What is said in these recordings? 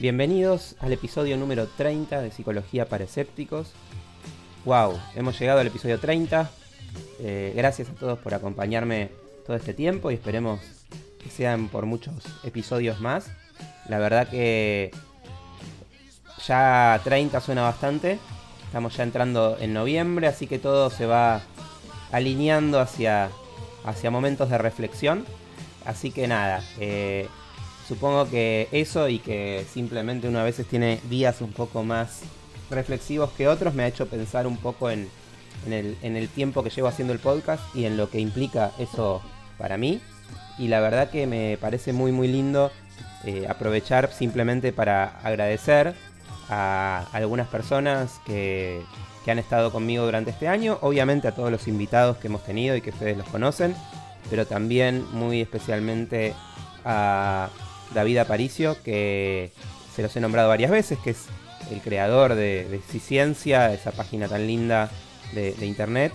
Bienvenidos al episodio número 30 de Psicología para Escépticos. ¡Wow! Hemos llegado al episodio 30. Eh, gracias a todos por acompañarme todo este tiempo y esperemos que sean por muchos episodios más. La verdad que ya 30 suena bastante. Estamos ya entrando en noviembre, así que todo se va alineando hacia, hacia momentos de reflexión. Así que nada, eh, supongo que eso y que simplemente uno a veces tiene días un poco más reflexivos que otros me ha hecho pensar un poco en, el, tiempo que llevo haciendo el podcast y en lo que implica eso para mí. Y la verdad que me parece muy muy lindo eh, aprovechar simplemente para agradecer a algunas personas que, que han estado conmigo durante este año, obviamente a todos los invitados que hemos tenido y que ustedes los conocen, pero también muy especialmente a David Aparicio, que se los he nombrado varias veces, que es el creador de, de esa página tan linda de, internet,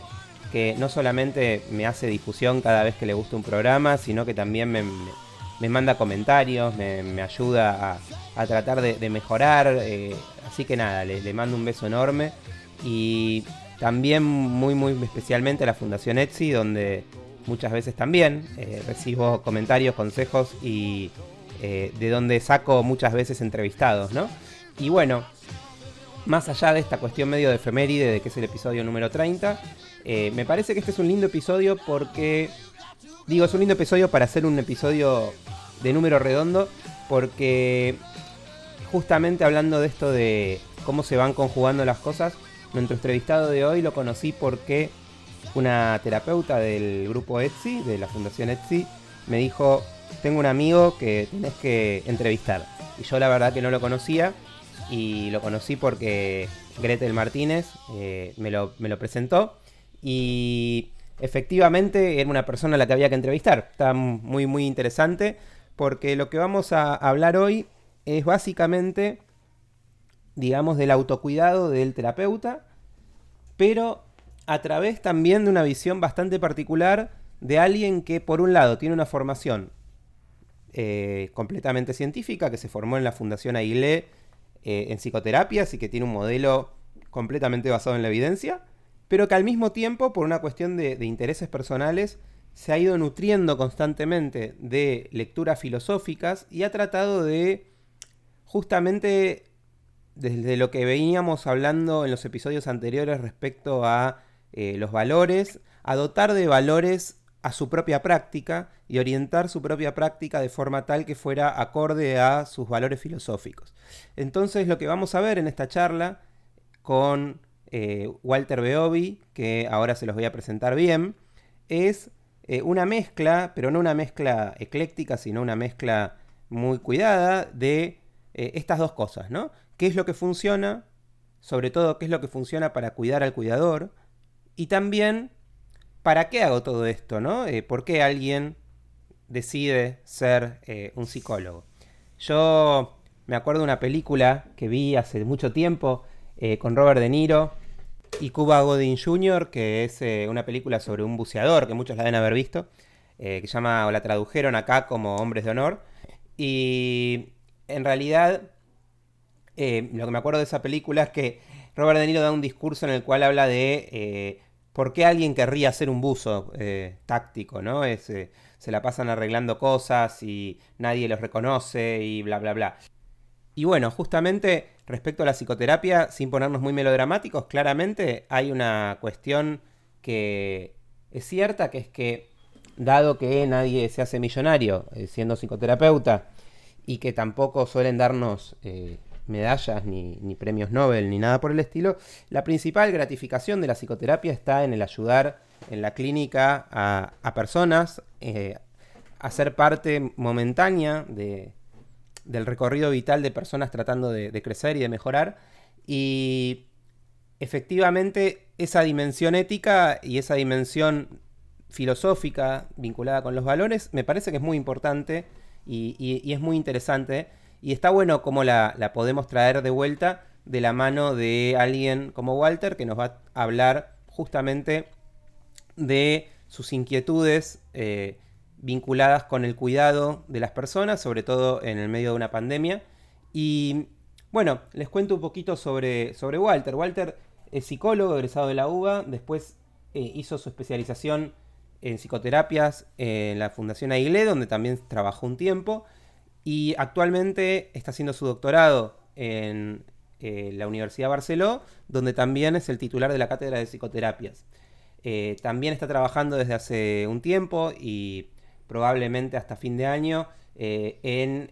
que no solamente me hace difusión cada vez que le gusta un programa, sino que también me, manda comentarios, me, ayuda a, tratar de, mejorar. Eh, así que nada, le, mando un beso enorme. Y también muy, muy especialmente a la Fundación Etsy, donde muchas veces también eh, recibo comentarios, consejos y eh, de donde saco muchas veces entrevistados, ¿no? Y bueno, más allá de esta cuestión medio de efeméride, de que es el episodio número 30, eh, me parece que este es un lindo episodio porque, digo, es un lindo episodio para hacer un episodio de número redondo, porque justamente hablando de esto de cómo se van conjugando las cosas, nuestro entrevistado de hoy lo conocí porque una terapeuta del grupo Etsy, de la Fundación Etsy, me dijo, tengo un amigo que tienes que entrevistar. Y yo la verdad que no lo conocía y lo conocí porque Gretel Martínez eh, me, lo, presentó y efectivamente era una persona a la que había que entrevistar. Está muy muy interesante porque lo que vamos a hablar hoy es básicamente, digamos, del autocuidado del terapeuta, pero a través también de una visión bastante particular de alguien que por un lado tiene una formación eh, completamente científica, que se formó en la Fundación Aguilé eh, en psicoterapia, así que tiene un modelo completamente basado en la evidencia, pero que al mismo tiempo, por una cuestión de, intereses personales, se ha ido nutriendo constantemente de lecturas filosóficas y ha tratado de justamente desde lo que veníamos hablando en los episodios anteriores respecto a eh, los valores, a dotar de valores a su propia práctica y orientar su propia práctica de forma tal que fuera acorde a sus valores filosóficos. Entonces lo que vamos a ver en esta charla con eh, Walter Beobi, que ahora se los voy a presentar bien, es eh, una mezcla, pero no una mezcla ecléctica, sino una mezcla muy cuidada de eh, estas dos cosas, ¿no? ¿Qué es lo que funciona? Sobre todo, ¿qué es lo que funciona para cuidar al cuidador? Y también ¿para qué hago todo esto? ¿no? Eh, ¿Por qué alguien decide ser eh, un psicólogo? Yo me acuerdo de una película que vi hace mucho tiempo eh, con Robert De Niro y Cuba Godin Jr., que es una película sobre un buceador que muchos la deben haber visto, que se llama, o la tradujeron acá como Hombres de Honor. Y en realidad, lo que me acuerdo de esa película es que Robert De Niro da un discurso en el cual habla de ¿Por qué alguien querría hacer un buzo eh, táctico, no? Eh, se la pasan arreglando cosas y nadie los reconoce y bla, bla, bla. Y bueno, justamente respecto a la psicoterapia, sin ponernos muy melodramáticos, claramente hay una cuestión que es cierta, que es que dado que nadie se hace millonario eh, siendo psicoterapeuta y que tampoco suelen darnos medallas, ni, premios Nobel, ni nada por el estilo. La principal gratificación de la psicoterapia está en el ayudar en la clínica a, personas eh, a ser parte momentánea de, del recorrido vital de personas tratando de, crecer y de mejorar. Y efectivamente esa dimensión ética y esa dimensión filosófica vinculada con los valores me parece que es muy importante y es muy interesante y está bueno cómo la, podemos traer de vuelta de la mano de alguien como Walter, que nos va a hablar justamente de sus inquietudes vinculadas con el cuidado de las personas, sobre todo en el medio de una pandemia, Y bueno, les cuento un poquito sobre, sobre Walter. Walter es psicólogo, egresado de la UBA, después eh, hizo su especialización en psicoterapias en la Fundación Aigle, donde también trabajó un tiempo, y actualmente está haciendo su doctorado en eh, la Universidad de Barceló, donde también es el titular de la cátedra de psicoterapias. Eh, también está trabajando desde hace un tiempo y probablemente hasta fin de año eh, en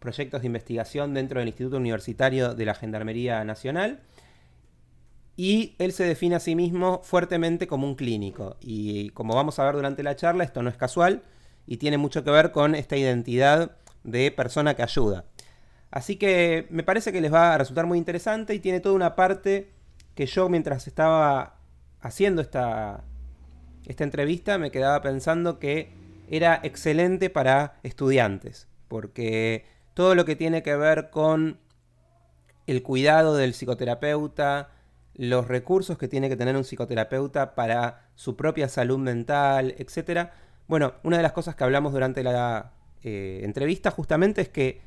proyectos de investigación dentro del Instituto Universitario de la Gendarmería Nacional. Y él se define a sí mismo fuertemente como un clínico. Y como vamos a ver durante la charla, esto no es casual y tiene mucho que ver con esta identidad de persona que ayuda. Así que me parece que les va a resultar muy interesante y tiene toda una parte que yo mientras estaba haciendo esta, esta entrevista me quedaba pensando que era excelente para estudiantes, porque todo lo que tiene que ver con el cuidado del psicoterapeuta, los recursos que tiene que tener un psicoterapeuta para su propia salud mental, etc. Bueno, una de las cosas que hablamos durante la eh, entrevista justamente es que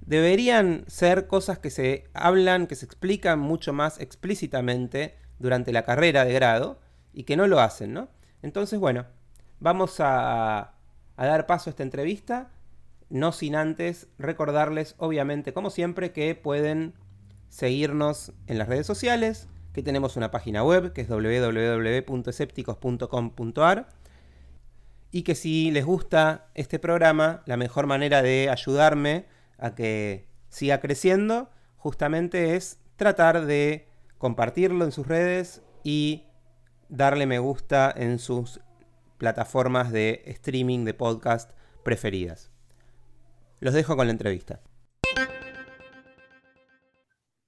deberían ser cosas que se hablan, que se explican mucho más explícitamente durante la carrera de grado y que no lo hacen, ¿no? Entonces, bueno, vamos a, a dar paso a esta entrevista, no sin antes recordarles, obviamente, como siempre, que pueden seguirnos en las redes sociales, que tenemos una página web que es www.escépticos.com.ar y que si les gusta este programa, la mejor manera de ayudarme a que siga creciendo, justamente es tratar de compartirlo en sus redes y darle me gusta en sus plataformas de streaming de podcast preferidas. Los dejo con la entrevista.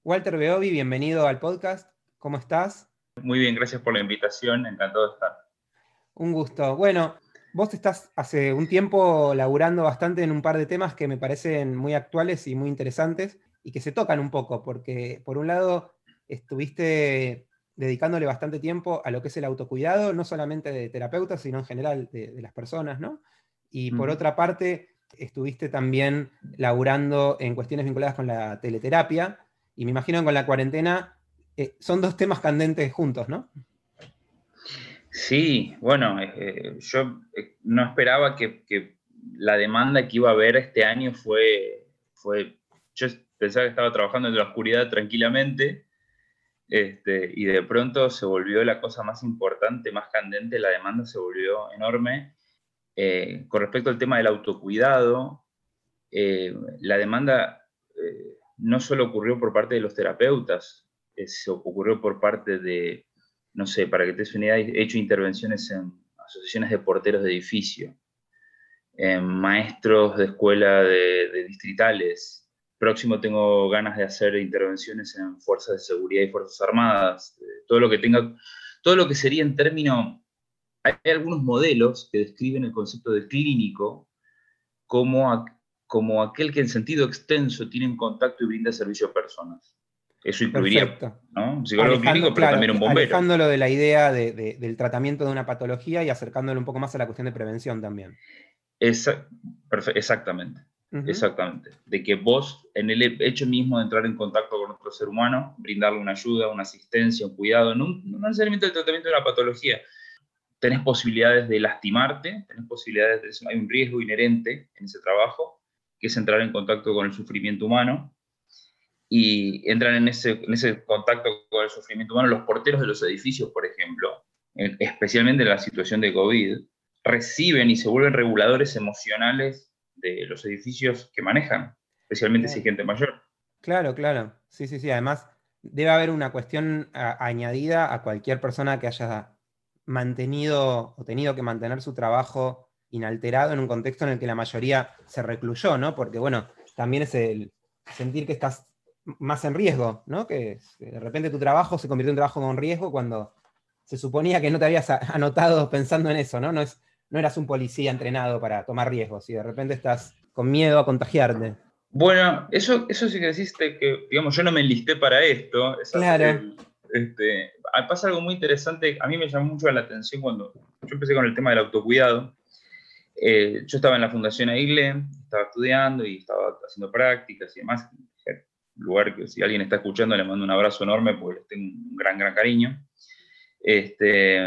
Walter Beobi, bienvenido al podcast. ¿Cómo estás? Muy bien, gracias por la invitación, encantado de estar. Un gusto. Bueno, Vos estás hace un tiempo laburando bastante en un par de temas que me parecen muy actuales y muy interesantes y que se tocan un poco, porque por un lado estuviste dedicándole bastante tiempo a lo que es el autocuidado, no solamente de terapeutas, sino en general de, las personas, ¿no? Y por otra parte, estuviste también laburando en cuestiones vinculadas con la teleterapia, y me imagino que con la cuarentena eh, son dos temas candentes juntos, ¿no? Sí, bueno, eh, yo eh, no esperaba que, la demanda que iba a haber este año fue, fue, yo pensaba que estaba trabajando en la oscuridad tranquilamente, este, y de pronto se volvió la cosa más importante, más candente, la demanda se volvió enorme. Eh, con respecto al tema del autocuidado, la demanda no solo ocurrió por parte de los terapeutas, se ocurrió por parte de no sé, para que te des una idea, he hecho intervenciones en asociaciones de porteros de edificio, en maestros de escuela de, distritales. Próximo tengo ganas de hacer intervenciones en fuerzas de seguridad y fuerzas armadas, todo lo que tenga, todo lo que sería en términos, hay algunos modelos que describen el concepto de clínico como, como aquel que en sentido extenso tiene contacto y brinda servicio a personas. Eso incluiría ¿no? un psicólogo clínico, pero también un bombero. Alejándolo de la idea del tratamiento de una patología y acercándolo un poco más a la cuestión de prevención también. exactamente. Exactamente. De que vos, en el hecho mismo de entrar en contacto con otro ser humano, brindarle una ayuda, una asistencia, un cuidado, no, no necesariamente el tratamiento de una patología, tenés posibilidades de lastimarte, tenés posibilidades de, hay un riesgo inherente en ese trabajo, que es entrar en contacto con el sufrimiento humano, y entran en ese, en ese contacto con el sufrimiento humano los porteros de los edificios, por ejemplo, especialmente en la situación de COVID, reciben y se vuelven reguladores emocionales de los edificios que manejan, especialmente si hay gente mayor. Claro, claro. Sí, sí, sí. Además, debe haber una cuestión añadida a cualquier persona que haya mantenido o tenido que mantener su trabajo inalterado en un contexto en el que la mayoría se recluyó, ¿no? Porque, bueno, también es el sentir que estás más en riesgo, ¿no? Que de repente tu trabajo se convirtió en trabajo con riesgo cuando se suponía que no te habías anotado pensando en eso, ¿no? No, es, no eras un policía entrenado para tomar riesgos y de repente estás con miedo a contagiarte. Bueno, eso, eso sí que deciste que, digamos, yo no me enlisté para esto. Claro. este, pasa algo muy interesante, a mí me llamó mucho la atención cuando yo empecé con el tema del autocuidado. Eh, yo estaba en la Fundación Aigle, estaba estudiando y estaba haciendo prácticas y demás lugar que si alguien está escuchando le mando un abrazo enorme porque les tengo un gran, gran cariño. Este,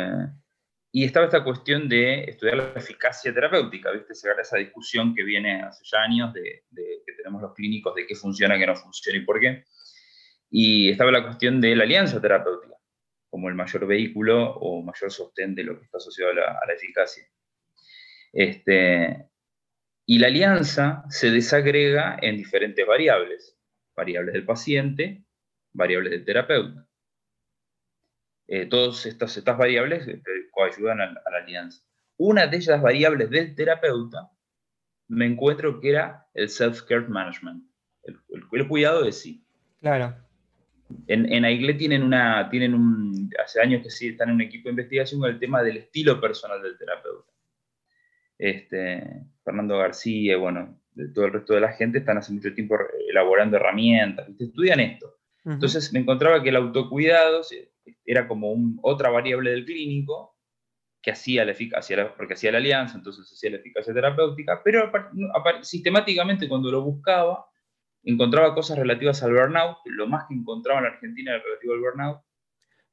y estaba esta cuestión de estudiar la eficacia terapéutica, ¿viste? A esa discusión que viene hace ya años de, que tenemos los clínicos de qué funciona, qué no funciona y por qué. Y estaba la cuestión de la alianza terapéutica como el mayor vehículo o mayor sostén de lo que está asociado a la, eficacia. Este, y la alianza se desagrega en diferentes variables, variables del paciente, variables del terapeuta. Eh, todas estas, estas variables eh, coayudan a, a, la alianza. Una de ellas variables del terapeuta me encuentro que era el self-care management, el, el, cuidado de sí. Claro. En, en AIGLE tienen, una, tienen un, hace años que sí están en un equipo de investigación con el tema del estilo personal del terapeuta. Este, Fernando García, bueno, de todo el resto de la gente están hace mucho tiempo elaborando herramientas, estudian esto. Entonces me encontraba que el autocuidado era como otra variable del clínico que hacía la eficacia, porque hacía la alianza, entonces hacía la eficacia terapéutica, pero sistemáticamente cuando lo buscaba, encontraba cosas relativas al burnout, lo más que encontraba en la Argentina era relativo al burnout,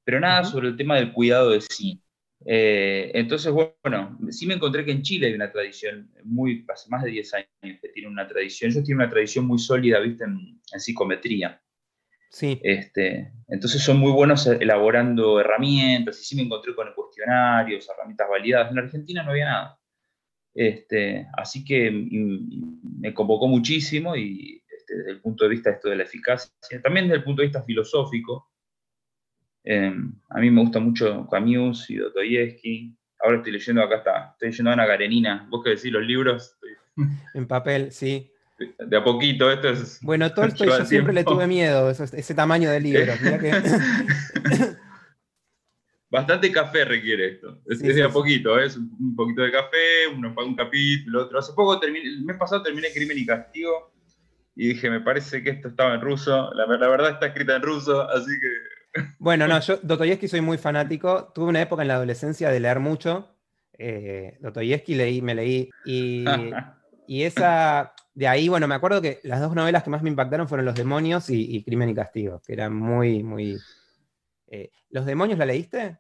pero nada sobre el tema del cuidado de sí. Eh, entonces, bueno, sí me encontré que en Chile hay una tradición, muy, hace más de 10 años que tiene una tradición, ellos tienen una tradición muy sólida, viste, en, psicometría. Sí. Este, entonces son muy buenos elaborando herramientas, y sí me encontré con cuestionarios, herramientas validadas. En Argentina no había nada. Este, así que me convocó muchísimo y este, desde el punto de vista de esto de la eficacia, también desde el punto de vista filosófico, Em, a mí me gusta mucho Camus y Dostoyevsky. Ahora estoy leyendo, acá está, estoy leyendo a Ana Karenina. ¿Vos qué decís los libros? En papel, sí. De a poquito, esto es. Bueno, Tolstoy yo siempre le tuve miedo, ese, tamaño de libro. Bastante café requiere esto. Es, de a poquito, ¿eh? es un poquito de café, uno paga un capítulo, otro. Hace poco terminé, el mes pasado terminé Crimen y Castigo y dije, me parece que esto estaba en ruso. La, la verdad está escrita en ruso, así que bueno, no, yo Dostoyevsky soy muy fanático. Tuve una época en la adolescencia de leer mucho. Eh, Dostoyevsky leí, me leí. Y, y, esa, de ahí, bueno, me acuerdo que las dos novelas que más me impactaron fueron Los Demonios y, Crimen y Castigo, que eran muy, muy... Eh, ¿Los Demonios la leíste?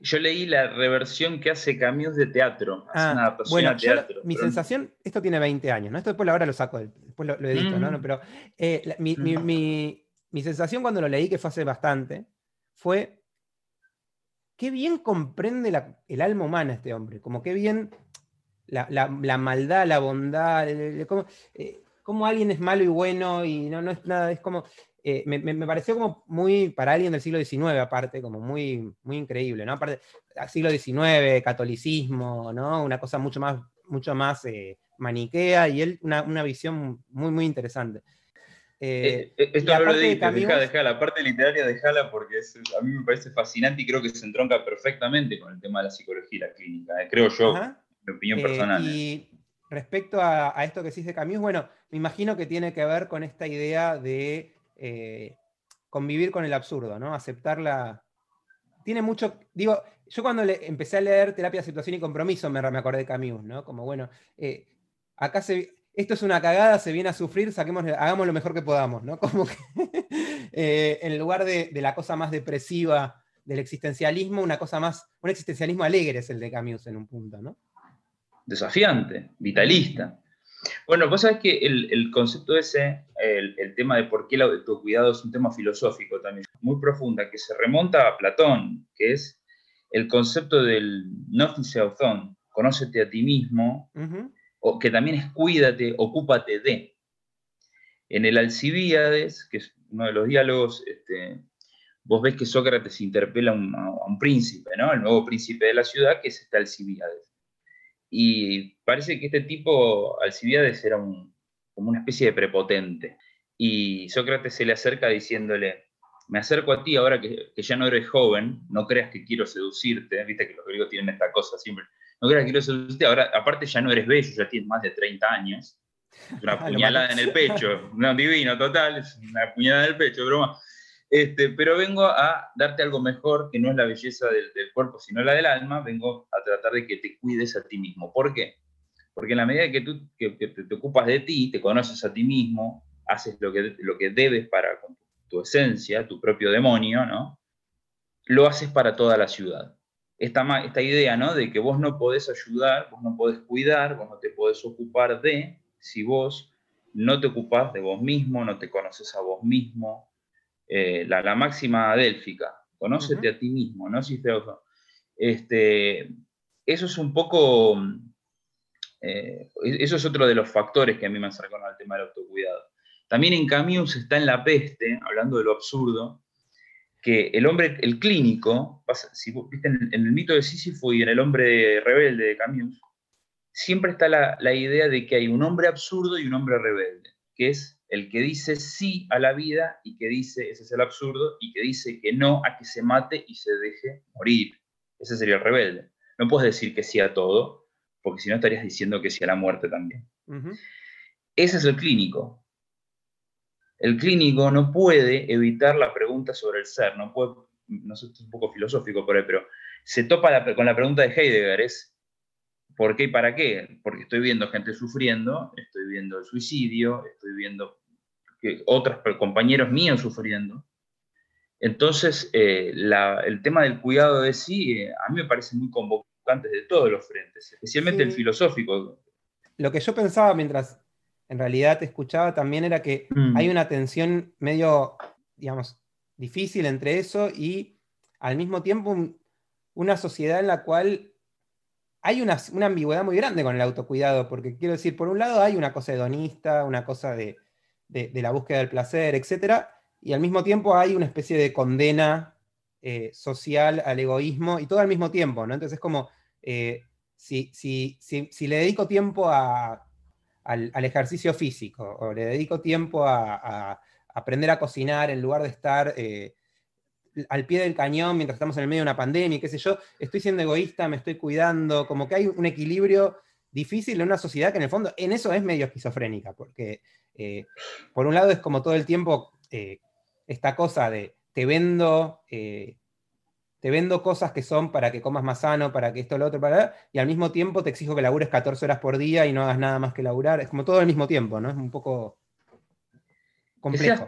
Yo leí la reversión que hace Camus de teatro. Ah, bueno, teatro, mi sensación, esto tiene 20 años, ¿no? Esto después ahora lo saco, después lo, edito, ¿no? Mm. Pero eh, mi, mi, mi sensación cuando lo leí, que fue hace bastante, fue qué bien comprende el alma humana este hombre, como qué bien la, maldad, la bondad, eh, cómo, alguien es malo y bueno y no, no es nada, es como, eh, me, pareció como muy, para alguien del siglo XIX aparte, como muy, muy increíble, ¿no? Aparte, siglo XIX, catolicismo, ¿no? Una cosa mucho más, mucho más eh, maniquea y él una, una visión muy, muy interesante. Eh, eh, esto no lo de deja, la parte literaria dejala porque a mí me parece fascinante y creo que se entronca perfectamente con el tema de la psicología y la clínica, eh, creo yo, mi opinión personal. Y respecto a, esto que decís de Camus, bueno, me imagino que tiene que ver con esta idea de convivir con el absurdo, ¿no? Aceptar Tiene mucho, digo, yo cuando le, empecé a leer Terapia, de Situación y Compromiso me, me acordé de Camus, ¿no? Como, bueno, acá se esto es una cagada, se viene a sufrir, saquemos, hagamos lo mejor que podamos, ¿no? Como que eh, en lugar de, la cosa más depresiva del existencialismo, una cosa más, un existencialismo alegre es el de Camus en un punto, ¿no? Desafiante, vitalista. Bueno, vos sabés que el, concepto ese, el, tema de por qué el autocuidado es un tema filosófico también, muy profunda, que se remonta a Platón, que es el concepto del gnóstice authon, conócete a ti mismo, que también es cuídate, ocúpate de. En el Alcibíades, que es uno de los diálogos, este, vos ves que Sócrates interpela a un, príncipe, ¿no? El nuevo príncipe de la ciudad, que es este Alcibíades. Y parece que este tipo, Alcibíades, era un, como una especie de prepotente. Y Sócrates se le acerca diciéndole, me acerco a ti ahora que, ya no eres joven, no creas que quiero seducirte, viste que los griegos tienen esta cosa siempre, no creas que quiero seducirte, ahora aparte ya no eres bello, ya tienes más de 30 años, una puñalada en el pecho, no, divino, total, una puñalada en el pecho, broma. Este, pero vengo a darte algo mejor, que no es la belleza del, cuerpo, sino la del alma, vengo a tratar de que te cuides a ti mismo. ¿Por qué? Porque en la medida que tú que, te, ocupas de ti, te conoces a ti mismo, haces lo que, lo que debes para tu esencia, tu propio demonio, ¿no? Lo haces para toda la ciudad. Esta, esta idea, ¿no? De que vos no podés ayudar, vos no podés cuidar, vos no te podés ocupar de, si vos no te ocupás de vos mismo, no te conoces a vos mismo. Eh, la, máxima délfica, conócete a ti mismo, ¿no? Si este, eso es un poco, eh, eso es otro de los factores que a mí me acercan al tema del autocuidado. También en Camus está en la peste, hablando de lo absurdo, que el hombre, el clínico, si viste en, el mito de Sísifo y en el hombre rebelde de Camus, siempre está la, la, idea de que hay un hombre absurdo y un hombre rebelde, que es el que dice sí a la vida y que dice, ese es el absurdo, y que dice que no a que se mate y se deje morir. Ese sería el rebelde. No puedes decir que sí a todo, porque si no estarías diciendo que sí a la muerte también. Ese es el clínico. El clínico no puede evitar la pregunta sobre el ser, no puede, no sé, es un poco filosófico por ahí, pero se topa con la pregunta de Heidegger, es ¿por qué y para qué? Porque estoy viendo gente sufriendo, estoy viendo el suicidio, estoy viendo que otros compañeros míos sufriendo. Entonces, eh, el tema del cuidado de sí, eh, a mí me parece muy convocante de todos los frentes, especialmente el filosófico. Lo que yo pensaba mientras en realidad te escuchaba también era que mm. hay una tensión medio, digamos, difícil entre eso y al mismo tiempo una sociedad en la cual hay una, ambigüedad muy grande con el autocuidado, porque quiero decir, por un lado hay una cosa hedonista, una cosa de, la búsqueda del placer, etc. Y al mismo tiempo hay una especie de condena eh, social al egoísmo y todo al mismo tiempo, ¿no? Entonces es como, eh, si, si le dedico tiempo a al, ejercicio físico, o le dedico tiempo a, aprender a cocinar en lugar de estar eh, al pie del cañón mientras estamos en el medio de una pandemia, qué sé yo, estoy siendo egoísta, me estoy cuidando, como que hay un equilibrio difícil en una sociedad que en el fondo en eso es medio esquizofrénica, porque eh, por un lado es como todo el tiempo eh, esta cosa de te vendo te vendo cosas que son para que comas más sano, para que esto, lo otro, para... Y al mismo tiempo te exijo que labures 14 horas por día y no hagas nada más que laburar. Es como todo al mismo tiempo, ¿no? Es un poco complejo.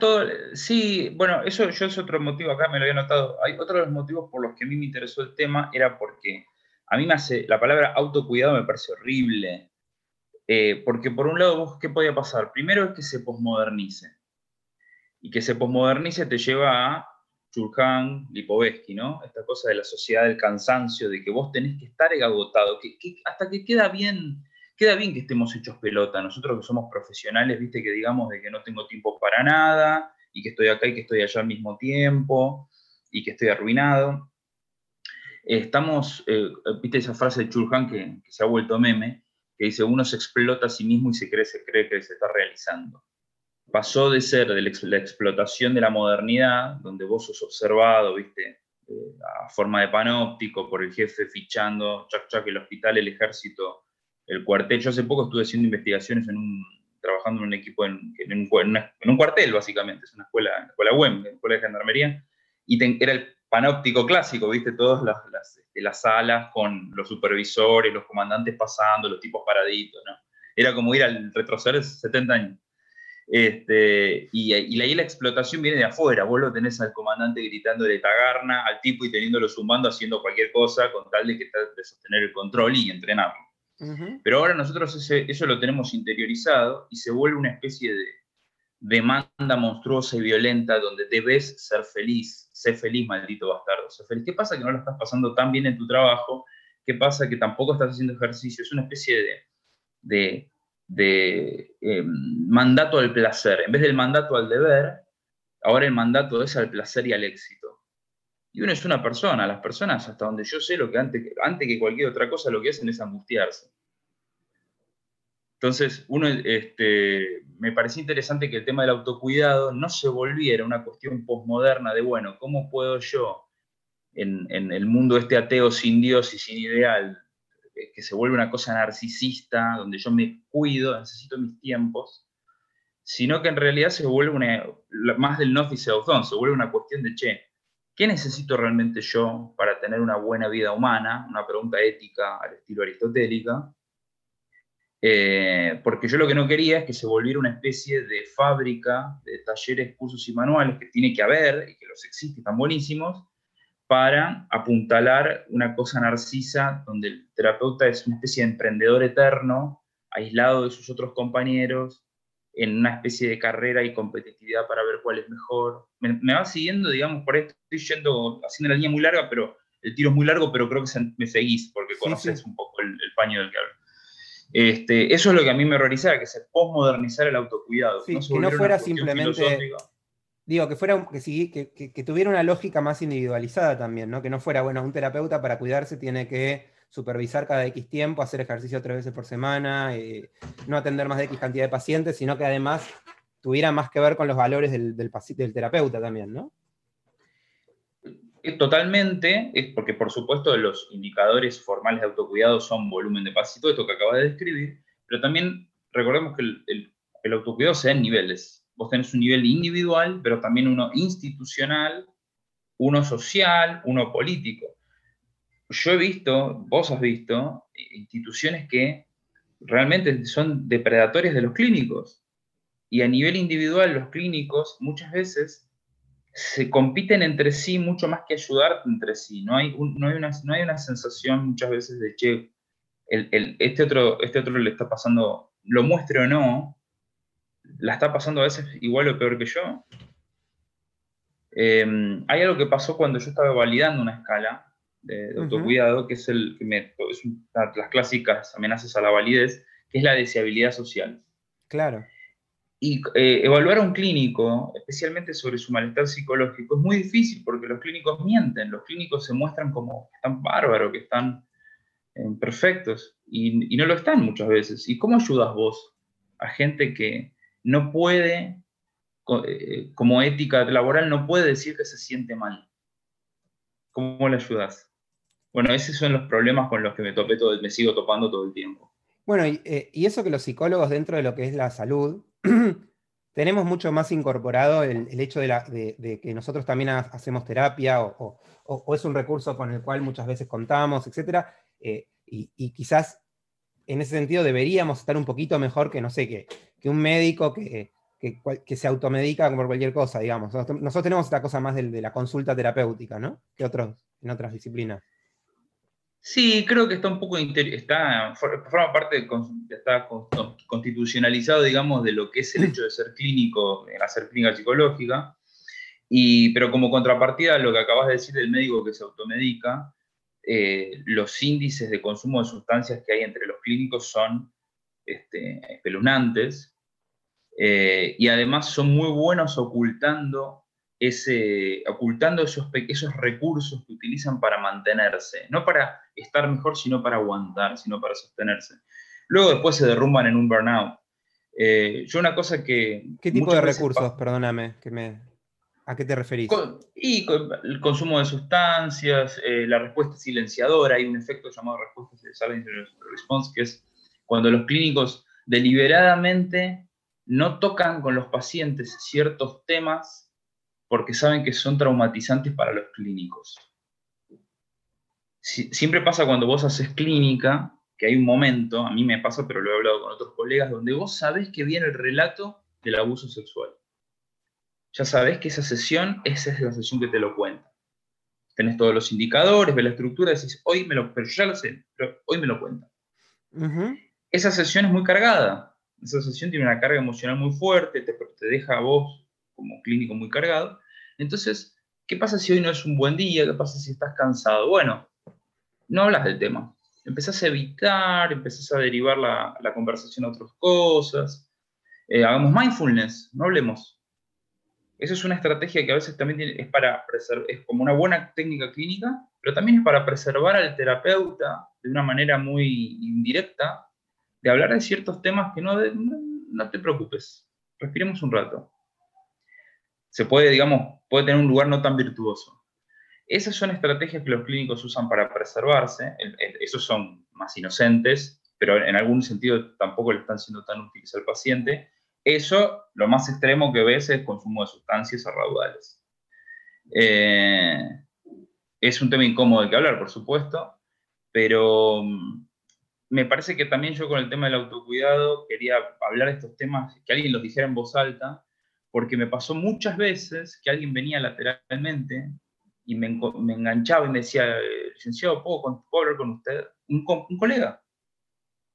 Sí, bueno, eso yo es otro motivo, acá me lo había notado. Hay otro de los motivos por los que a mí me interesó el tema era porque a mí me hace, la palabra autocuidado me parece horrible. Eh, porque por un lado, ¿qué podía pasar? Primero es que se posmodernice. Y que se posmodernice te lleva a Churkhan, Lipovetsky, ¿no? Esta cosa de la sociedad del cansancio, de que vos tenés que estar agotado, que, hasta que queda bien, queda bien que estemos hechos pelota. Nosotros que somos profesionales, viste, que digamos de que no tengo tiempo para nada, y que estoy acá y que estoy allá al mismo tiempo, y que estoy arruinado. Estamos, eh, viste esa frase de Churkhan que, se ha vuelto meme, que dice, uno se explota a sí mismo y se cree, se cree que se está realizando pasó de ser de la explotación de la modernidad, donde vos sos observado, viste, eh, a forma de panóptico, por el jefe fichando, chac, chac, el hospital, el ejército, el cuartel. Yo hace poco estuve haciendo investigaciones en un, trabajando en un equipo, en, un, cuartel, básicamente, es una escuela, una escuela WEM, una escuela de gendarmería, y era el panóptico clásico, viste, todas las, las, este, las, salas con los supervisores, los comandantes pasando, los tipos paraditos, ¿no? Era como ir al retroceder 70 años. Este, y, y ahí la explotación viene de afuera. Vos lo tenés al comandante gritando de tagarna, al tipo y teniéndolo zumbando, haciendo cualquier cosa con tal de, que, de sostener el control y entrenarlo. Pero ahora nosotros eso lo tenemos interiorizado y se vuelve una especie de demanda monstruosa y violenta donde debes ser feliz. Sé feliz, maldito bastardo. Sé feliz. ¿Qué pasa que no lo estás pasando tan bien en tu trabajo? ¿Qué pasa que tampoco estás haciendo ejercicio? Es una especie de, de de eh, mandato al placer. En vez del mandato al deber, ahora el mandato es al placer y al éxito. Y uno es una persona, las personas, hasta donde yo sé, lo que antes, antes que cualquier otra cosa, lo que hacen es angustiarse. Entonces, uno, este, me parecía interesante que el tema del autocuidado no se volviera una cuestión posmoderna de, bueno, ¿cómo puedo yo, en, en el mundo este ateo sin Dios y sin ideal, que se vuelve una cosa narcisista, donde yo me cuido, necesito mis tiempos, sino que en realidad se vuelve una, más del no se vuelve una cuestión de, che, ¿qué necesito realmente yo para tener una buena vida humana? Una pregunta ética al estilo aristotélica. Eh, porque yo lo que no quería es que se volviera una especie de fábrica de talleres, cursos y manuales que tiene que haber y que los existen, están buenísimos, para apuntalar una cosa narcisa donde el terapeuta es una especie de emprendedor eterno, aislado de sus otros compañeros, en una especie de carrera y competitividad para ver cuál es mejor. Me, va siguiendo, digamos, por esto estoy yendo, haciendo la línea muy larga, pero el tiro es muy largo, pero creo que me seguís porque conoces un poco el, paño del que hablo. Este, eso es lo que a mí me horrorizaba, que se posmodernizara el autocuidado. que no fuera simplemente... Digo, que fuera que, que, que, tuviera una lógica más individualizada también, ¿no? Que no fuera, bueno, un terapeuta para cuidarse tiene que supervisar cada X tiempo, hacer ejercicio tres veces por semana, eh, no atender más de X cantidad de pacientes, sino que además tuviera más que ver con los valores del, del, del terapeuta también, ¿no? Totalmente, es porque por supuesto los indicadores formales de autocuidado son volumen de pacientes, todo esto que acaba de describir, pero también recordemos que el, el autocuidado se da en niveles. Vos tenés un nivel individual, pero también uno institucional, uno social, uno político. Yo he visto, vos has visto, instituciones que realmente son depredadores de los clínicos. Y a nivel individual, los clínicos muchas veces se compiten entre sí mucho más que ayudar entre sí. No hay, no hay, una, no hay una sensación muchas veces de, che, el, este, otro, este otro le está pasando, lo muestre o no, la está pasando a veces igual o peor que yo. Em, hay algo que pasó cuando yo estaba validando una escala de, autocuidado, que es, el, que es las clásicas amenazas a la validez, que es la deseabilidad social. Claro. Y eh, evaluar a un clínico, especialmente sobre su malestar psicológico, es muy difícil porque los clínicos mienten, los clínicos se muestran como que están bárbaros, que están eh, perfectos, y, no lo están muchas veces. ¿Y cómo ayudas vos a gente que no puede, eh, como ética laboral, no puede decir que se siente mal? ¿Cómo le ayudas? Bueno, esos son los problemas con los que me topé todo, me sigo topando todo el tiempo. Bueno, y, y eso que los psicólogos dentro de lo que es la salud tenemos mucho más incorporado el, hecho de, que nosotros también hacemos terapia o, es un recurso con el cual muchas veces contamos, etc. Eh, y, quizás en ese sentido deberíamos estar un poquito mejor que, no sé, que, un médico que, que, se automedica por cualquier cosa, digamos. Nosotros, tenemos esta cosa más de, de, la consulta terapéutica, ¿no? Que otros en otras disciplinas. Sí, creo que está un poco, está, forma parte, está constitucionalizado, digamos, de lo que es el hecho de ser clínico, hacer clínica psicológica, y, pero como contrapartida lo que acabas de decir del médico que se automedica, eh, los índices de consumo de sustancias que hay entre los clínicos son este, eh, y además son muy buenos ocultando ese, ocultando esos, esos recursos que utilizan para mantenerse, no para estar mejor, sino para aguantar, sino para sostenerse. Luego después se derrumban en un burnout. Eh, yo una cosa que... ¿Qué tipo de recursos, perdóname, que me, ¿a qué te referís? y el consumo de sustancias, eh, la respuesta silenciadora, hay un efecto llamado respuesta silent response, que es cuando los clínicos deliberadamente no tocan con los pacientes ciertos temas porque saben que son traumatizantes para los clínicos. siempre pasa cuando vos haces clínica, que hay un momento, a mí me pasa, pero lo he hablado con otros colegas, donde vos sabés que viene el relato del abuso sexual. Ya sabés que esa sesión, esa es la sesión que te lo cuenta. Tenés todos los indicadores, ves la estructura, decís, hoy me lo, pero ya lo sé, pero hoy me lo cuenta. Esa sesión es muy cargada. Esa sesión tiene una carga emocional muy fuerte, te, te deja a vos como clínico muy cargado. Entonces, ¿qué pasa si hoy no es un buen día? ¿Qué pasa si estás cansado? Bueno, no hablas del tema. Empezás a evitar, empezás a derivar la, conversación a otras cosas. Eh, hagamos mindfulness, no hablemos. Esa es una estrategia que a veces también es para es como una buena técnica clínica, pero también es para preservar al terapeuta de una manera muy indirecta, de hablar de ciertos temas que no, no te preocupes, respiremos un rato se puede, digamos, puede tener un lugar no tan virtuoso. Esas son estrategias que los clínicos usan para preservarse, esos son más inocentes, pero en algún sentido tampoco le están siendo tan útiles al paciente. Eso, lo más extremo que ves es consumo de sustancias a raudales. Eh, es un tema incómodo de que hablar, por supuesto, pero mm, me parece que también yo con el tema del autocuidado quería hablar de estos temas, que alguien los dijera en voz alta, porque me pasó muchas veces que alguien venía lateralmente y me, enganchaba y me decía, licenciado, ¿puedo, hablar con usted? Un, colega.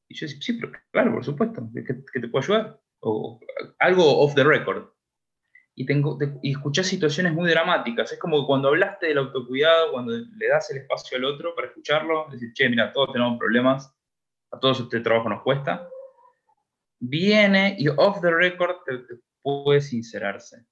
Y yo decía, sí, pero claro, por supuesto, que, te puedo ayudar. O algo off the record. Y, tengo, y escuchás situaciones muy dramáticas. Es como cuando hablaste del autocuidado, cuando le das el espacio al otro para escucharlo, decir, che, mira, todos tenemos problemas, a todos este trabajo nos cuesta. Viene y off the record te, puede sincerarse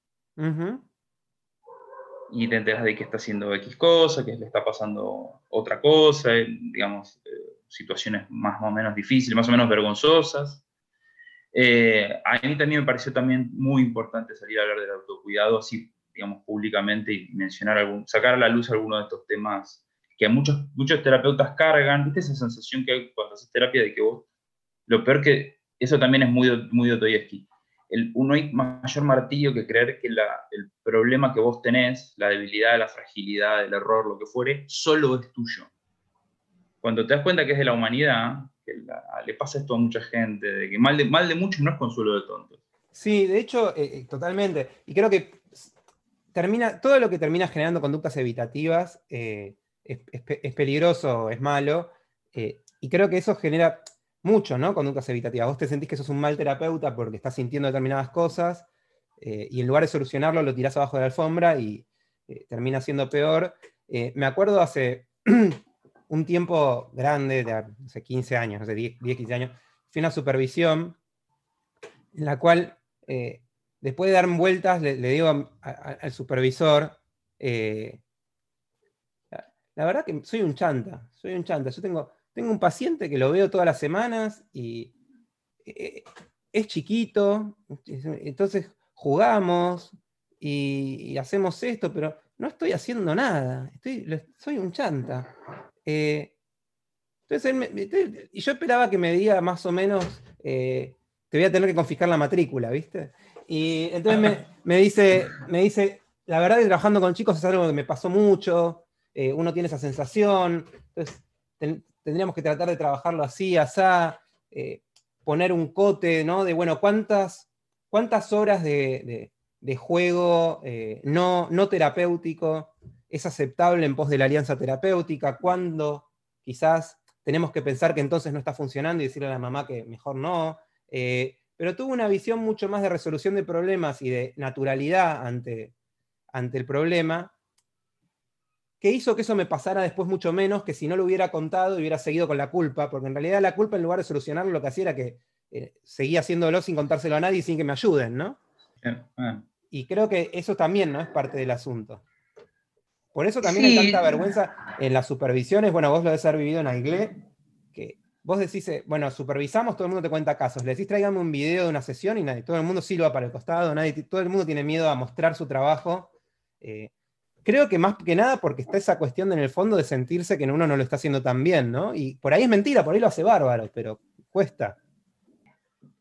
y te enteras de que está haciendo X cosa, que le está pasando otra cosa, eh, digamos, eh, situaciones más o menos difíciles, más o menos vergonzosas. Eh, a mí también me pareció también muy importante salir a hablar del autocuidado así, digamos, públicamente y mencionar algún, sacar a la luz algunos de estos temas que muchos, muchos terapeutas cargan, ¿viste esa sensación que hay cuando haces terapia de que vos, lo peor que, eso también es muy, muy Dostoyevsky, el, no hay mayor martillo que creer que el problema que vos tenés, la debilidad, la fragilidad, el error, lo que fuere, solo es tuyo. Cuando te das cuenta que es de la humanidad, que le pasa esto a mucha gente, de que mal de, mal de muchos no es consuelo de tontos. Sí, de hecho, eh, eh, totalmente. Y creo que termina, todo lo que termina generando conductas evitativas eh, es, peligroso, es malo. y creo que eso genera, mucho, ¿no? Conductas evitativas. Vos te sentís que sos un mal terapeuta porque estás sintiendo determinadas cosas eh, y en lugar de solucionarlo lo tirás abajo de la alfombra y eh, termina siendo peor. Eh, me acuerdo hace un tiempo grande, de hace 15 años, hace 10, 15 años, fui a una supervisión en la cual, después de dar vueltas, le, digo al supervisor, la verdad que soy un chanta, soy un chanta. Yo tengo tengo un paciente que lo veo todas las semanas y eh, es chiquito, entonces jugamos y, hacemos esto, pero no estoy haciendo nada, soy un chanta. Eh, entonces y yo esperaba que me diga más o menos, eh, te voy a tener que confiscar la matrícula, ¿viste? Y entonces me, dice, me dice, la verdad que trabajando con chicos es algo que me pasó mucho, uno tiene esa sensación, entonces tendríamos que tratar de trabajarlo así, asá, eh, poner un cote, ¿no? De, bueno, ¿cuántas, cuántas horas de, juego eh, no, no terapéutico es aceptable en pos de la alianza terapéutica? ¿Cuándo quizás tenemos que pensar que entonces no está funcionando y decirle a la mamá que mejor no? Eh, pero tuvo una visión mucho más de resolución de problemas y de naturalidad ante, ante el problema, que hizo que eso me pasara después mucho menos que si no lo hubiera contado y hubiera seguido con la culpa, porque en realidad la culpa en lugar de solucionarlo lo que hacía era que eh, seguía haciéndolo sin contárselo a nadie y sin que me ayuden, ¿no? Ah. Y creo que eso también no es parte del asunto. Por eso también hay tanta vergüenza en las supervisiones. Bueno, vos lo debes haber vivido en Aigle, que vos decís, eh, bueno, supervisamos, todo el mundo te cuenta casos. Le decís, tráigame un video de una sesión y nadie, todo el mundo silba para el costado, nadie, todo el mundo tiene miedo a mostrar su trabajo. Eh, creo que más que nada porque está esa cuestión en el fondo de sentirse que uno no lo está haciendo tan bien, ¿no? Y por ahí es mentira, por ahí lo hace bárbaro, pero cuesta.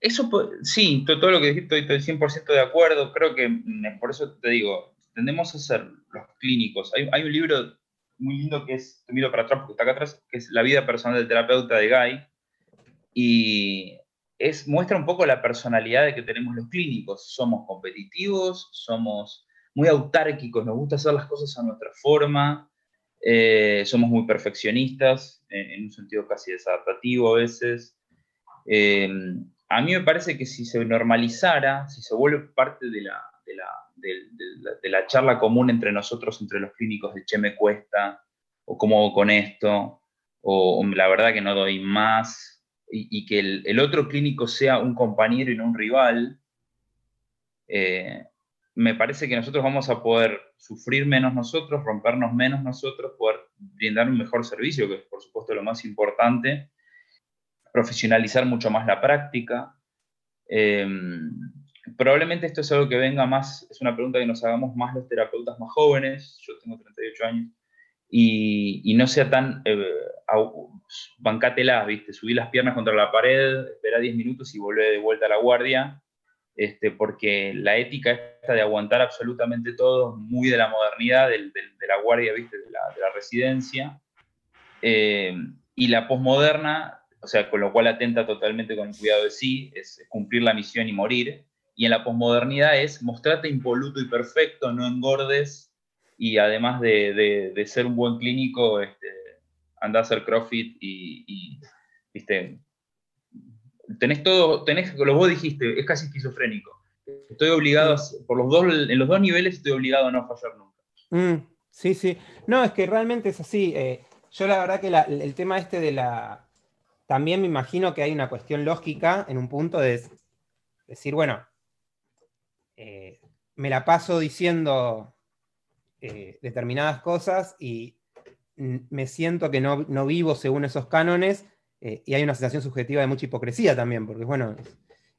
Eso sí, todo, lo que dijiste estoy 100% de acuerdo, creo que mm, por eso te digo, tendemos a ser los clínicos. Hay, un libro muy lindo que es, te miro para atrás porque está acá atrás, que es La vida personal del terapeuta de Guy, y es, muestra un poco la personalidad de que tenemos los clínicos. Somos competitivos, somos muy autárquicos, nos gusta hacer las cosas a nuestra forma, eh, somos muy perfeccionistas, eh, en un sentido casi desadaptativo a veces. Eh, a mí me parece que si se normalizara, si se vuelve parte de la, de la, charla común entre nosotros, entre los clínicos de che me cuesta, o cómo con esto, o, la verdad que no doy más, y, que el, otro clínico sea un compañero y no un rival, me parece que nosotros vamos a poder sufrir menos nosotros, rompernos menos nosotros, poder brindar un mejor servicio, que es por supuesto lo más importante, profesionalizar mucho más la práctica. Em, probablemente esto es algo que venga más, es una pregunta que nos hagamos más los terapeutas más jóvenes, yo tengo 38 años, y, no sea tan, eh, bancátela, ¿viste? Subir las piernas contra la pared, espera 10 minutos y volver de vuelta a la guardia este, porque la ética esta de aguantar absolutamente todo, muy de la modernidad, de la guardia, ¿viste? De, la, residencia, eh, y la posmoderna o sea, con lo cual atenta totalmente con el cuidado de sí, es cumplir la misión y morir. Y en la posmodernidad es mostrarte impoluto y perfecto, no engordes, y además de, ser un buen clínico, este, anda a y, ¿viste? Tenés todo, tenés, lo vos dijiste, es casi esquizofrénico. Estoy obligado, por los dos, en los dos niveles estoy obligado a no fallar nunca. Mm, sí, sí. No, es que realmente es así. Eh, yo la verdad que el tema este de la... También me imagino que hay una cuestión lógica en un punto de decir, bueno, eh, me la paso diciendo eh, determinadas cosas y me siento que no, no vivo según esos cánones eh, y hay una sensación subjetiva de mucha hipocresía también, porque bueno,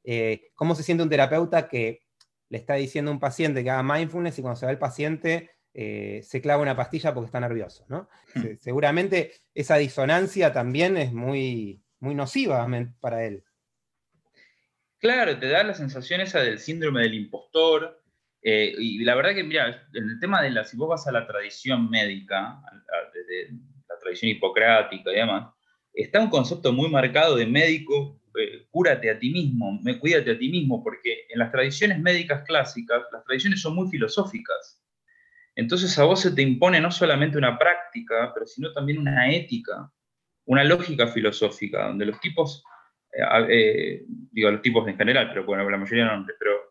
eh, ¿cómo se siente un terapeuta que le está diciendo a un paciente que haga mindfulness y cuando se va el paciente eh, se clava una pastilla porque está nervioso? ¿no? Hmm. seguramente esa disonancia también es muy, muy nociva para él. Claro, te da la sensación esa del síndrome del impostor. y la verdad que, mira, en el tema de la, si vos vas a la tradición médica, desde la tradición hipocrática y demás, está un concepto muy marcado de médico, eh, cúrate a ti mismo, me, cuídate a ti mismo, porque en las tradiciones médicas clásicas, las tradiciones son muy filosóficas. Entonces a vos se te impone no solamente una práctica, pero sino también una ética, una lógica filosófica, donde los tipos, eh, eh, digo los tipos en general, pero bueno, la mayoría no, pero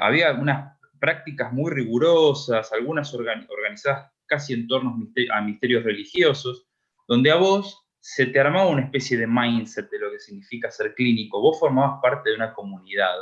había unas prácticas muy rigurosas, algunas organizadas casi en torno a misterios religiosos, donde a vos se te armaba una especie de mindset de lo que significa ser clínico. Vos formabas parte de una comunidad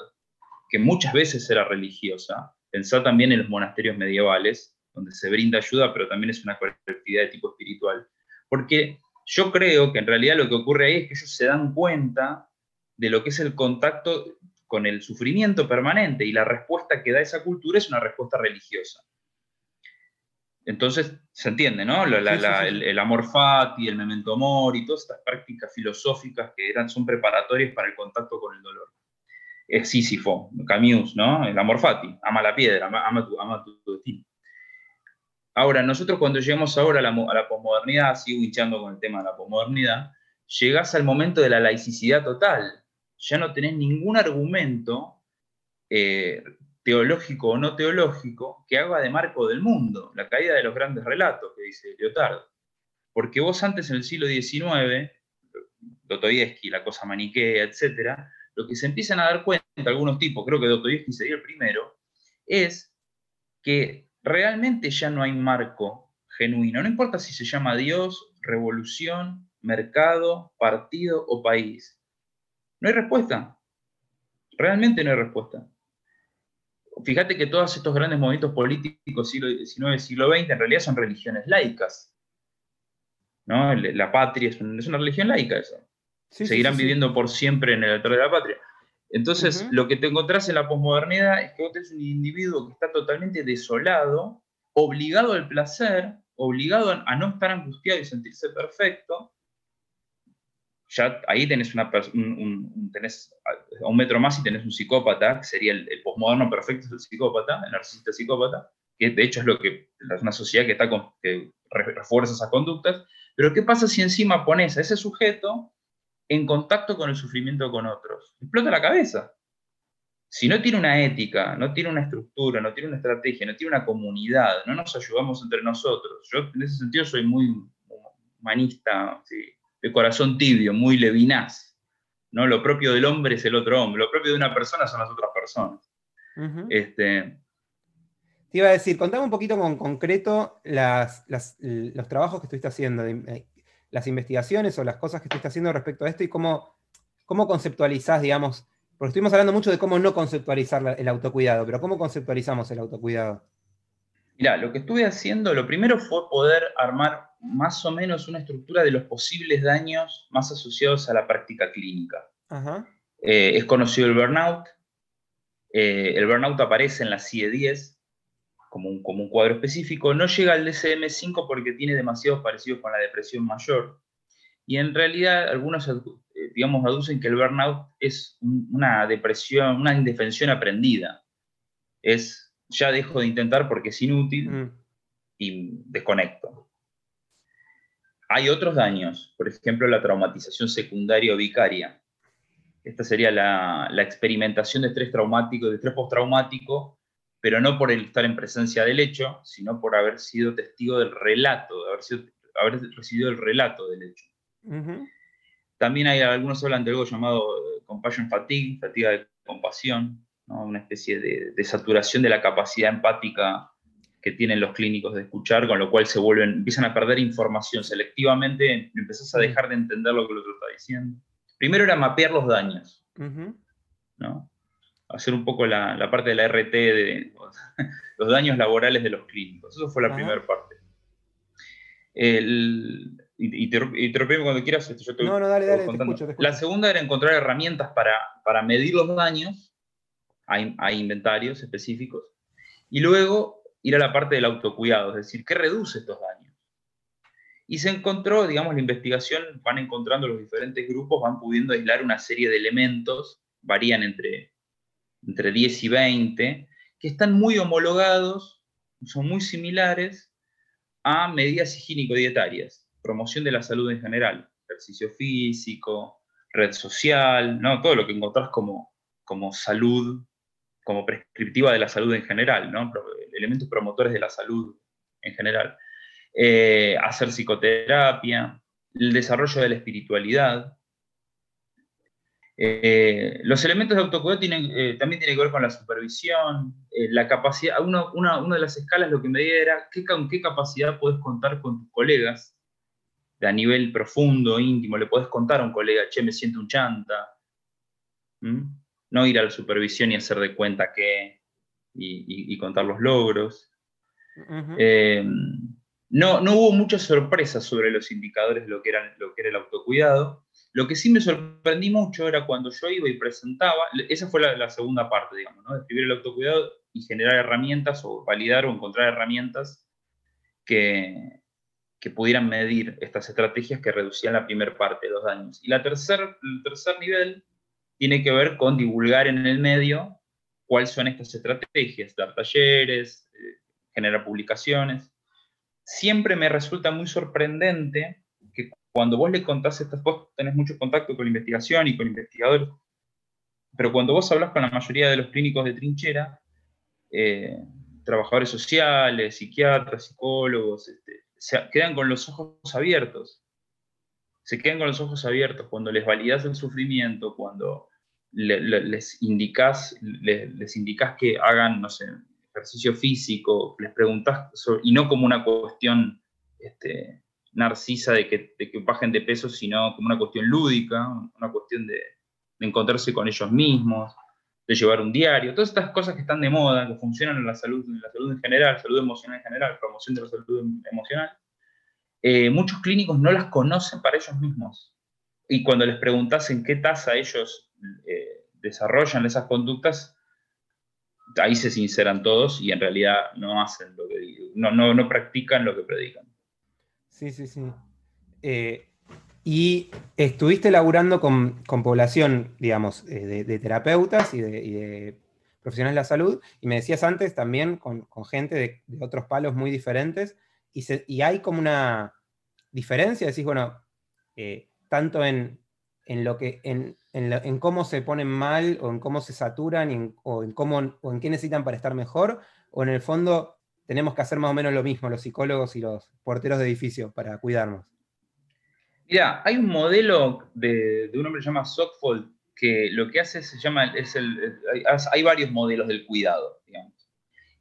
que muchas veces era religiosa. Pensá también en los monasterios medievales, donde se brinda ayuda, pero también es una colectividad de tipo espiritual. Porque yo creo que en realidad lo que ocurre ahí es que ellos se dan cuenta de lo que es el contacto con el sufrimiento permanente y la respuesta que da esa cultura es una respuesta religiosa. Entonces, se entiende, ¿no? el, amor fati, el memento mori, todas estas prácticas filosóficas que eran, son preparatorias para el contacto con el dolor. Es Sísifo, Camus, ¿no? El amor fati, ama la piedra, ama, tu, ama tu, destino. Ahora, nosotros cuando llegamos ahora a la, a la posmodernidad, sigo hinchando con el tema de la posmodernidad, llegás al momento de la laicidad total. Ya no tenés ningún argumento eh, teológico o no teológico, que haga de marco del mundo, la caída de los grandes relatos, que dice Lyotard. Porque vos antes en el siglo XIX, Dostoyevsky, la cosa maniquea, etc., lo que se empiezan a dar cuenta algunos tipos, creo que Dostoyevsky sería el primero, es que realmente ya no hay marco genuino. No importa si se llama Dios, revolución, mercado, partido o país. No hay respuesta. Realmente no hay respuesta fíjate que todos estos grandes movimientos políticos siglo XIX, siglo XX, en realidad son religiones laicas. ¿no? La patria es, una religión laica eso. Seguirán viviendo por siempre en el altar de la patria. Entonces, lo que te encontrás en la posmodernidad es que vos tenés un individuo que está totalmente desolado, obligado al placer, obligado a no estar angustiado y sentirse perfecto, ya ahí tenés, una, un, tenés a un metro más y tenés un psicópata, que sería el, posmoderno perfecto, es el psicópata, el narcisista psicópata, que de hecho es lo que una sociedad que, está que refuerza esas conductas. Pero ¿qué pasa si encima pones a ese sujeto en contacto con el sufrimiento con otros? Explota la cabeza. Si no tiene una ética, no tiene una estructura, no tiene una estrategia, no tiene una comunidad, no nos ayudamos entre nosotros. Yo en ese sentido soy muy humanista, ¿sí? De corazón tibio, muy levinaz. ¿no? Lo propio del hombre es el otro hombre, lo propio de una persona son las otras personas. este... Te iba a decir, contame un poquito con concreto los trabajos que estuviste haciendo, eh, las investigaciones o las cosas que estuviste haciendo respecto a esto y cómo, cómo conceptualizás, digamos, porque estuvimos hablando mucho de cómo no conceptualizar el autocuidado, pero ¿cómo conceptualizamos el autocuidado? Mira, lo que estuve haciendo, lo primero fue poder armar más o menos una estructura de los posibles daños más asociados a la práctica clínica. Eh, es conocido el burnout. Eh, el burnout aparece en la CIE-10 como un, como un cuadro específico. No llega al DSM-5 porque tiene demasiados parecidos con la depresión mayor. Y en realidad algunos, eh, digamos, aducen que el burnout es una depresión, una indefensión aprendida. Es ya dejo de intentar porque es inútil mm. y desconecto. hay otros daños, por ejemplo, la traumatización secundaria o vicaria. Esta sería la, experimentación de estrés traumático, de estrés postraumático, pero no por el estar en presencia del hecho, sino por haber sido testigo del relato, de haber, sido, haber recibido el relato del hecho. También hay algunos hablan de algo llamado eh, compassion fatigue, fatiga de compasión, una especie de, saturación de la capacidad empática que tienen los clínicos de escuchar, con lo cual se vuelven, empiezan a perder información selectivamente, empezás a dejar de entender lo que el otro está diciendo. Primero era mapear los daños, ¿no? hacer un poco la, parte de la RT de los daños laborales de los clínicos. Eso fue la primera parte. El, y, te, y cuando quieras. Este, yo no, no, dale, dale, La segunda era encontrar herramientas para, para medir los daños. Hay, hay, inventarios específicos. Y luego ir a la parte del autocuidado, es decir, ¿qué reduce estos daños? Y se encontró, digamos, la investigación, van encontrando los diferentes grupos, van pudiendo aislar una serie de elementos, varían entre, entre 10 y 20, que están muy homologados, son muy similares a medidas higiénico-dietarias promoción de la salud en general, ejercicio físico, red social, ¿no? todo lo que encontrás como, como salud, como prescriptiva de la salud en general, elementos promotores de la salud en general. Eh, hacer psicoterapia, el desarrollo de la espiritualidad. Eh, los elementos de autocuidado eh, también tienen que ver con la supervisión, la capacidad, una, de las escalas lo que me medía era qué, con qué capacidad puedes contar con tus colegas a nivel profundo, íntimo, le podés contar a un colega, che, me siento un chanta. No ir a la supervisión y hacer de cuenta que, y, contar los logros. Eh, no, no hubo muchas sorpresas sobre los indicadores de lo que, era, lo que era el autocuidado. Lo que sí me sorprendí mucho era cuando yo iba y presentaba, esa fue la, segunda parte, digamos, ¿no? Describir el autocuidado y generar herramientas o validar o encontrar herramientas que, que pudieran medir estas estrategias que reducían la primera parte de los daños. Y la tercer, el tercer nivel tiene que ver con divulgar en el medio cuáles son estas estrategias, dar talleres, eh, generar publicaciones. Siempre me resulta muy sorprendente que cuando vos le contás estas, vos tenés mucho contacto con la investigación y con investigadores, pero cuando vos hablas con la mayoría de los clínicos de trinchera, eh, trabajadores sociales, psiquiatras, psicólogos, este, se quedan con los ojos abiertos. Se quedan con los ojos abiertos cuando les validas el sufrimiento, cuando les, indicas, les, indicas que hagan, no sé, ejercicio físico, les preguntas, y no como una cuestión este, narcisa de que, de que, bajen de peso, sino como una cuestión lúdica, una cuestión de, de, encontrarse con ellos mismos, de llevar un diario, todas estas cosas que están de moda, que funcionan en la salud, en la salud en general, salud emocional en general, promoción de la salud emocional, eh, muchos clínicos no las conocen para ellos mismos. Y cuando les preguntas en qué tasa ellos eh, desarrollan esas conductas, ahí se sinceran todos y en realidad no hacen lo que no, no, no practican lo que predican. Sí, sí, sí. Eh, y estuviste laburando con, población, digamos, de, terapeutas y de, profesionales de la salud, y me decías antes también con, gente de, otros palos muy diferentes y, hay como una diferencia, decís, bueno, eh, tanto en, lo que, en, en, cómo se ponen mal o en cómo se saturan o, en cómo, o en qué necesitan para estar mejor, o en el fondo tenemos que hacer más o menos lo mismo los psicólogos y los porteros de edificio para cuidarnos. Mira, hay un modelo de, un hombre que se llama Sockfold que lo que hace se llama, es el, hay varios modelos del cuidado, digamos.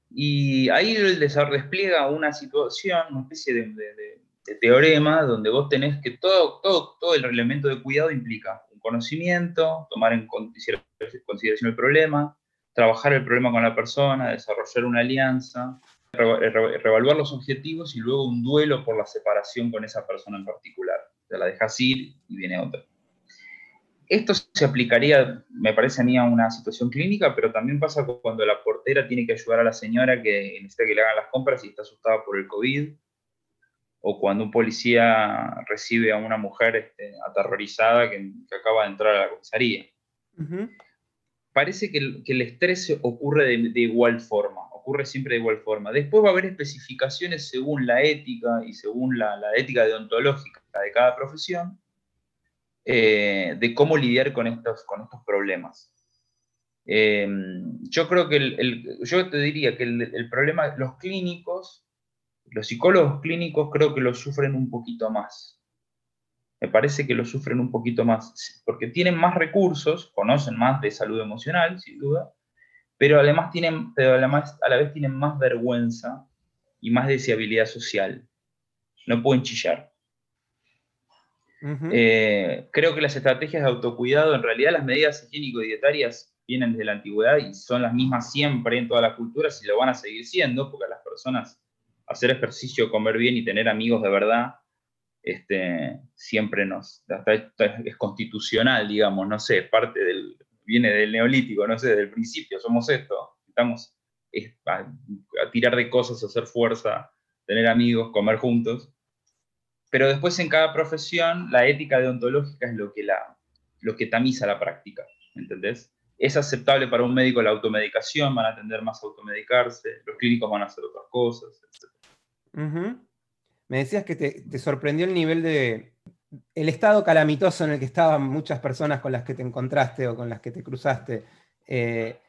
Y ahí él despliega una situación, una especie de, teorema, donde vos tenés que todo, todo, todo el elemento de cuidado implica conocimiento, tomar en consideración el problema, trabajar el problema con la persona, desarrollar una alianza, reevaluar los objetivos y luego un duelo por la separación con esa persona en particular. Te la dejas ir y viene otra. Esto se aplicaría, me parece a mí, a una situación clínica, pero también pasa cuando la portera tiene que ayudar a la señora que necesita que le hagan las compras y está asustada por el COVID, o cuando un policía recibe a una mujer este, aterrorizada que, acaba de entrar a la comisaría. Parece que el, estrés ocurre de, igual forma, ocurre siempre de igual forma. Después va a haber especificaciones según la ética y según la, ética deontológica de cada profesión eh, de cómo lidiar con estos, con estos problemas. Eh, yo creo que el, yo te diría que el, problema, los clínicos, los psicólogos clínicos creo que lo sufren un poquito más. Me parece que lo sufren un poquito más, porque tienen más recursos, conocen más de salud emocional, sin duda, pero además tienen, pero además a la vez tienen más vergüenza y más deseabilidad social. No pueden chillar. Eh, creo que las estrategias de autocuidado, en realidad las medidas higiénico-dietarias vienen desde la antigüedad y son las mismas siempre en todas las culturas y lo van a seguir siendo, porque a las personas hacer ejercicio, comer bien y tener amigos de verdad, este, siempre nos, es constitucional, digamos, no sé, parte del, viene del neolítico, no sé, del principio, somos esto, estamos a, tirar de cosas, hacer fuerza, tener amigos, comer juntos. Pero después en cada profesión la ética deontológica es lo que, la, lo que tamiza la práctica, ¿entendés? Es aceptable para un médico la automedicación, van a tender más a automedicarse, los clínicos van a hacer otras cosas, etc. Me decías que te, te sorprendió el nivel de, el estado calamitoso en el que estaban muchas personas con las que te encontraste o con las que te cruzaste, eh,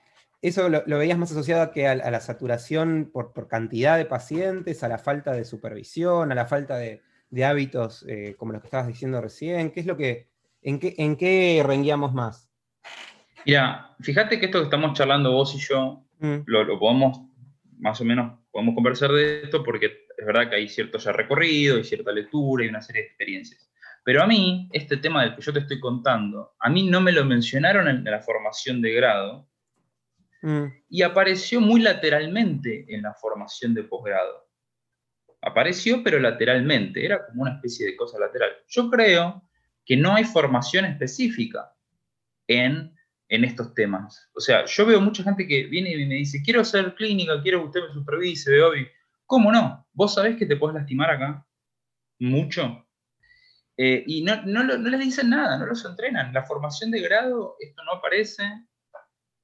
¿eso lo, veías más asociado a, que a, la saturación por, cantidad de pacientes, a la falta de supervisión, a la falta de, hábitos eh, como los que estabas diciendo recién? ¿Qué es lo que, en, qué, en qué renguíamos más? Mira, fíjate que esto que estamos charlando vos y yo, mm. lo, lo, podemos, más o menos, podemos conversar de esto porque es verdad que hay cierto ya recorrido, y cierta lectura y una serie de experiencias. Pero a mí, este tema del que yo te estoy contando, a mí no me lo mencionaron en la formación de grado mm. y apareció muy lateralmente en la formación de posgrado. Apareció, pero lateralmente, era como una especie de cosa lateral. Yo creo que no hay formación específica en, en estos temas. O sea, yo veo mucha gente que viene y me dice, quiero hacer clínica, quiero que usted me supervise, veo, ¿cómo no? ¿Vos sabés que te puedes lastimar acá? Mucho eh, y no, no, no, les dicen nada, no los entrenan. La formación de grado, esto no aparece,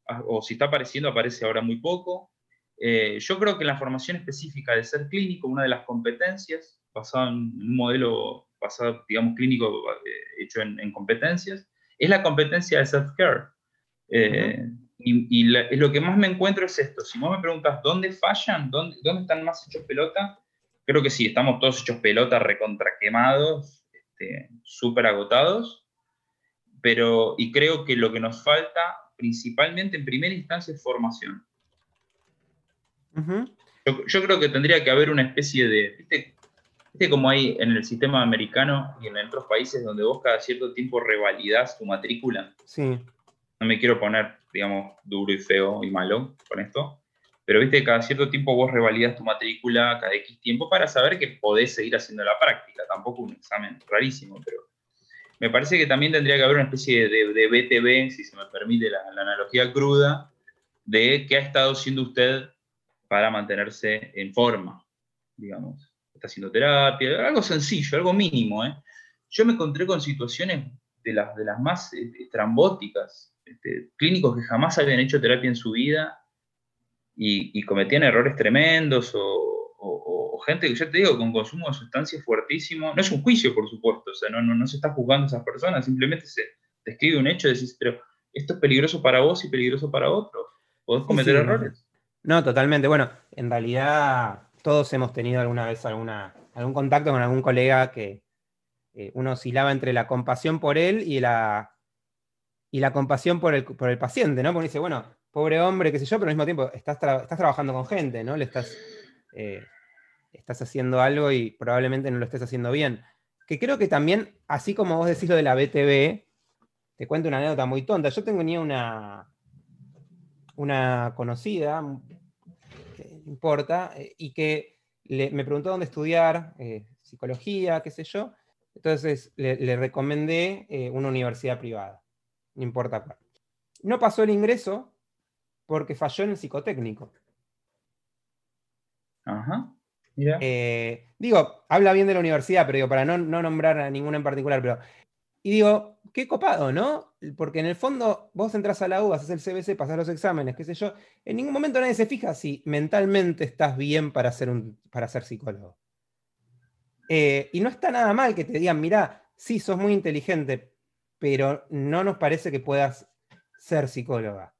ah, o si está apareciendo, aparece ahora muy poco. Eh, yo creo que la formación específica de ser clínico, una de las competencias, basada en un modelo basado, digamos, clínico eh, hecho en, competencias, es la competencia de self-care. Y, lo que más me encuentro es esto. Si vos me preguntas dónde fallan, dónde, dónde están más hechos pelota, creo que sí, estamos todos hechos pelota, recontraquemados, este, súper agotados, pero y creo que lo que nos falta principalmente en primera instancia es formación. yo, creo que tendría que haber una especie de, ¿viste, como hay en el sistema americano y en otros países donde vos cada cierto tiempo revalidás tu matrícula? Sí. No me quiero poner, digamos, duro y feo y malo con esto, pero viste, cada cierto tiempo vos revalidas tu matrícula cada X tiempo para saber que podés seguir haciendo la práctica. Tampoco un examen rarísimo, pero me parece que también tendría que haber una especie de, de BTV, si se me permite la, analogía cruda, de qué ha estado haciendo usted para mantenerse en forma, digamos. Está haciendo terapia, algo sencillo, algo mínimo. ¿eh? Yo me encontré con situaciones de las, de las más eh, estrambóticas, este, clínicos que jamás habían hecho terapia en su vida y, cometían errores tremendos o, gente que yo te digo con consumo de sustancias fuertísimo. No es un juicio, por supuesto, o sea, no, no, se está juzgando a esas personas, simplemente se describe un hecho y decís, pero esto es peligroso para vos y peligroso para otros. Podés cometer errores. No, totalmente. Bueno, en realidad todos hemos tenido alguna vez alguna, algún contacto con algún colega que eh, uno oscilaba entre la compasión por él y la, y la compasión por el, por el paciente, ¿no? Porque dice, bueno, pobre hombre, qué sé yo, pero al mismo tiempo estás, estás trabajando con gente, ¿no? Le estás, eh, estás haciendo algo y probablemente no lo estés haciendo bien. Que creo que también, así como vos decís lo de la BTV, te cuento una anécdota muy tonta. Yo tenía una, una conocida, que no importa, eh, y que me preguntó dónde estudiar, eh, psicología, qué sé yo. Entonces le, recomendé una universidad privada, no importa cuál. No pasó el ingreso porque falló en el psicotécnico. Ajá. Eh, digo, habla bien de la universidad, pero digo, para no, nombrar a ninguna en particular, pero Y digo, qué copado, ¿no? Porque en el fondo vos entras a la U, haces el CBC, pasás los exámenes, qué sé yo. En ningún momento nadie se fija si mentalmente estás bien para ser, un, para ser psicólogo. Eh, y no está nada mal que te digan, mirá, sí, sos muy inteligente, pero no nos parece que puedas ser psicóloga.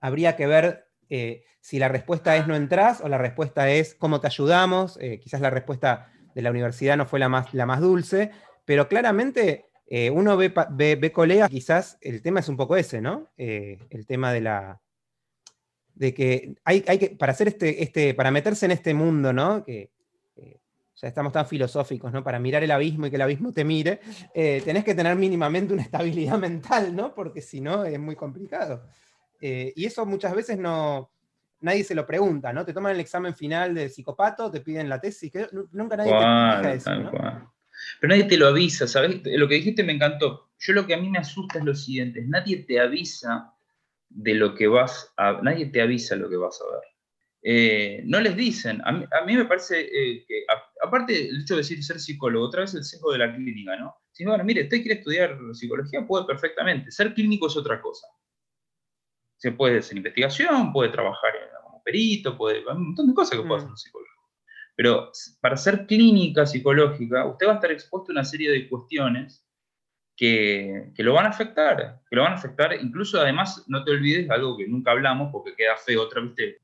Habría que ver eh, si la respuesta es no entras o la respuesta es cómo te ayudamos. Eh, quizás la respuesta de la universidad no fue la más, la más dulce, pero claramente eh, uno ve, ve, colegas, quizás el tema es un poco ese, ¿no? el tema de la. de que hay, hay, que. para hacer este, este. para meterse en este mundo, ¿no? Que ya estamos tan filosóficos, ¿no? Para mirar el abismo y que el abismo te mire, tenés que tener mínimamente una estabilidad mental, ¿no? Porque si no es muy complicado. y eso muchas veces no, nadie se lo pregunta, ¿no? Te toman el examen final de psicopato, te piden la tesis, que nunca nadie te explica eso, ¿no? Pero nadie te lo avisa, ¿sabes? Lo que dijiste me encantó. Yo lo que a mí me asusta es lo siguiente, nadie te avisa de lo que vas a, nadie te avisa lo que vas a ver. Eh, no les dicen, a mí, me parece eh, que, aparte el hecho de decir ser psicólogo, otra vez el sesgo de la clínica, ¿no? Si, bueno, mire, usted quiere estudiar psicología, puede perfectamente, ser clínico es otra cosa. Se puede hacer investigación, puede trabajar como perito, puede, hay un montón de cosas que puede hacer un mm. psicólogo. Pero para ser clínica psicológica, usted va a estar expuesto a una serie de cuestiones que, que, lo van a afectar, que lo van a afectar. Incluso, además, no te olvides algo que nunca hablamos porque queda feo, otra vez,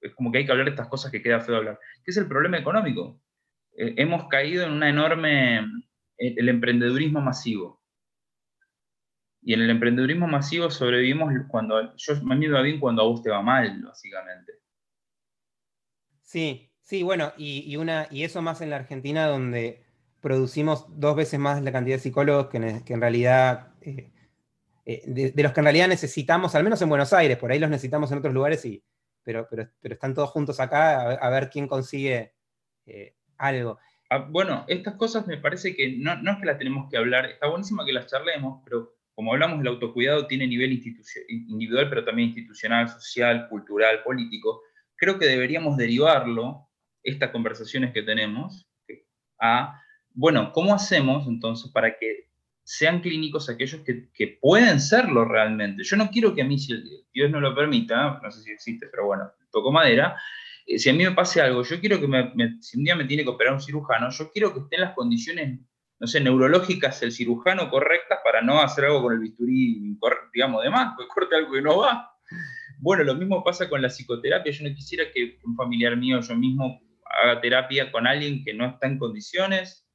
es como que hay que hablar de estas cosas que queda feo hablar, que es el problema económico. Eh, hemos caído en una enorme, el emprendedurismo masivo. Y en el emprendedurismo masivo sobrevivimos cuando, yo, a mí me bien cuando a vos te va mal, básicamente. Sí, sí, bueno, y, una, y eso más en la Argentina donde producimos dos veces más la cantidad de psicólogos que, en, realidad, eh, eh, de, los que en realidad necesitamos, al menos en Buenos Aires, por ahí los necesitamos en otros lugares, y, pero, pero, están todos juntos acá a, ver quién consigue eh, algo. Ah, bueno, estas cosas me parece que no, no, es que las tenemos que hablar, está buenísimo que las charlemos, pero como hablamos, el autocuidado tiene nivel individual, pero también institucional, social, cultural, político. Creo que deberíamos derivarlo, estas conversaciones que tenemos, a, bueno, ¿cómo hacemos entonces para que sean clínicos aquellos que, pueden serlo realmente? Yo no quiero que a mí, si Dios no lo permita, no sé si existe, pero bueno, toco madera, eh, si a mí me pase algo, yo quiero que si un día me tiene que operar un cirujano, yo quiero que estén las condiciones no sé, neurológicas el cirujano correctas para no hacer algo con el bisturí, digamos, de más, pues corte algo que no va. Bueno, lo mismo pasa con la psicoterapia. Yo no quisiera que un familiar mío, yo mismo, haga terapia con alguien que no está en condiciones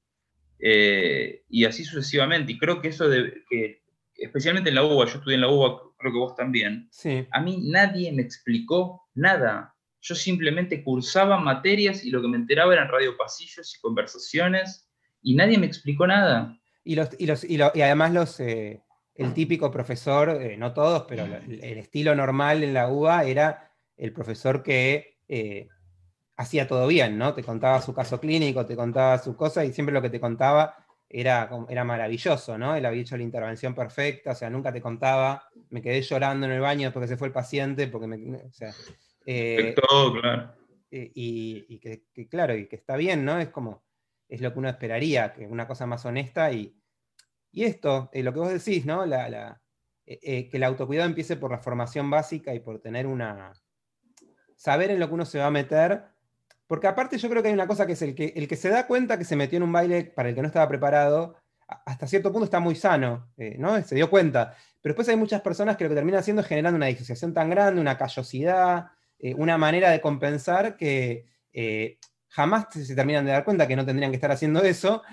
eh, y así sucesivamente. Y creo que eso de que, especialmente en la UBA, yo estudié en la UBA, creo que vos también, a mí nadie me explicó nada. Yo simplemente cursaba materias y lo que me enteraba eran radiopasillos y conversaciones y nadie me explicó nada. Y, los, y, los, y, además los, eh, el típico profesor, eh, no todos, pero el, estilo normal en la UBA era el profesor que eh, hacía todo bien, ¿no? Te contaba su caso clínico, te contaba su cosa y siempre lo que te contaba era, era maravilloso, ¿no? Él había hecho la intervención perfecta, o sea, nunca te contaba, me quedé llorando en el baño porque se fue el paciente, porque me... O sea, todo, claro. Y, y que, claro, y que está bien, ¿no? Es como es lo que uno esperaría, que una cosa más honesta y, y esto, eh, lo que vos decís, ¿no? La, eh, eh, que el autocuidado empiece por la formación básica y por tener una... saber en lo que uno se va a meter, porque aparte yo creo que hay una cosa que es el que, el que se da cuenta que se metió en un baile para el que no estaba preparado, hasta cierto punto está muy sano, ¿no? Se dio cuenta. Pero después hay muchas personas que lo que terminan haciendo es generando una disociación tan grande, una callosidad, una manera de compensar que jamás se terminan de dar cuenta que no tendrían que estar haciendo eso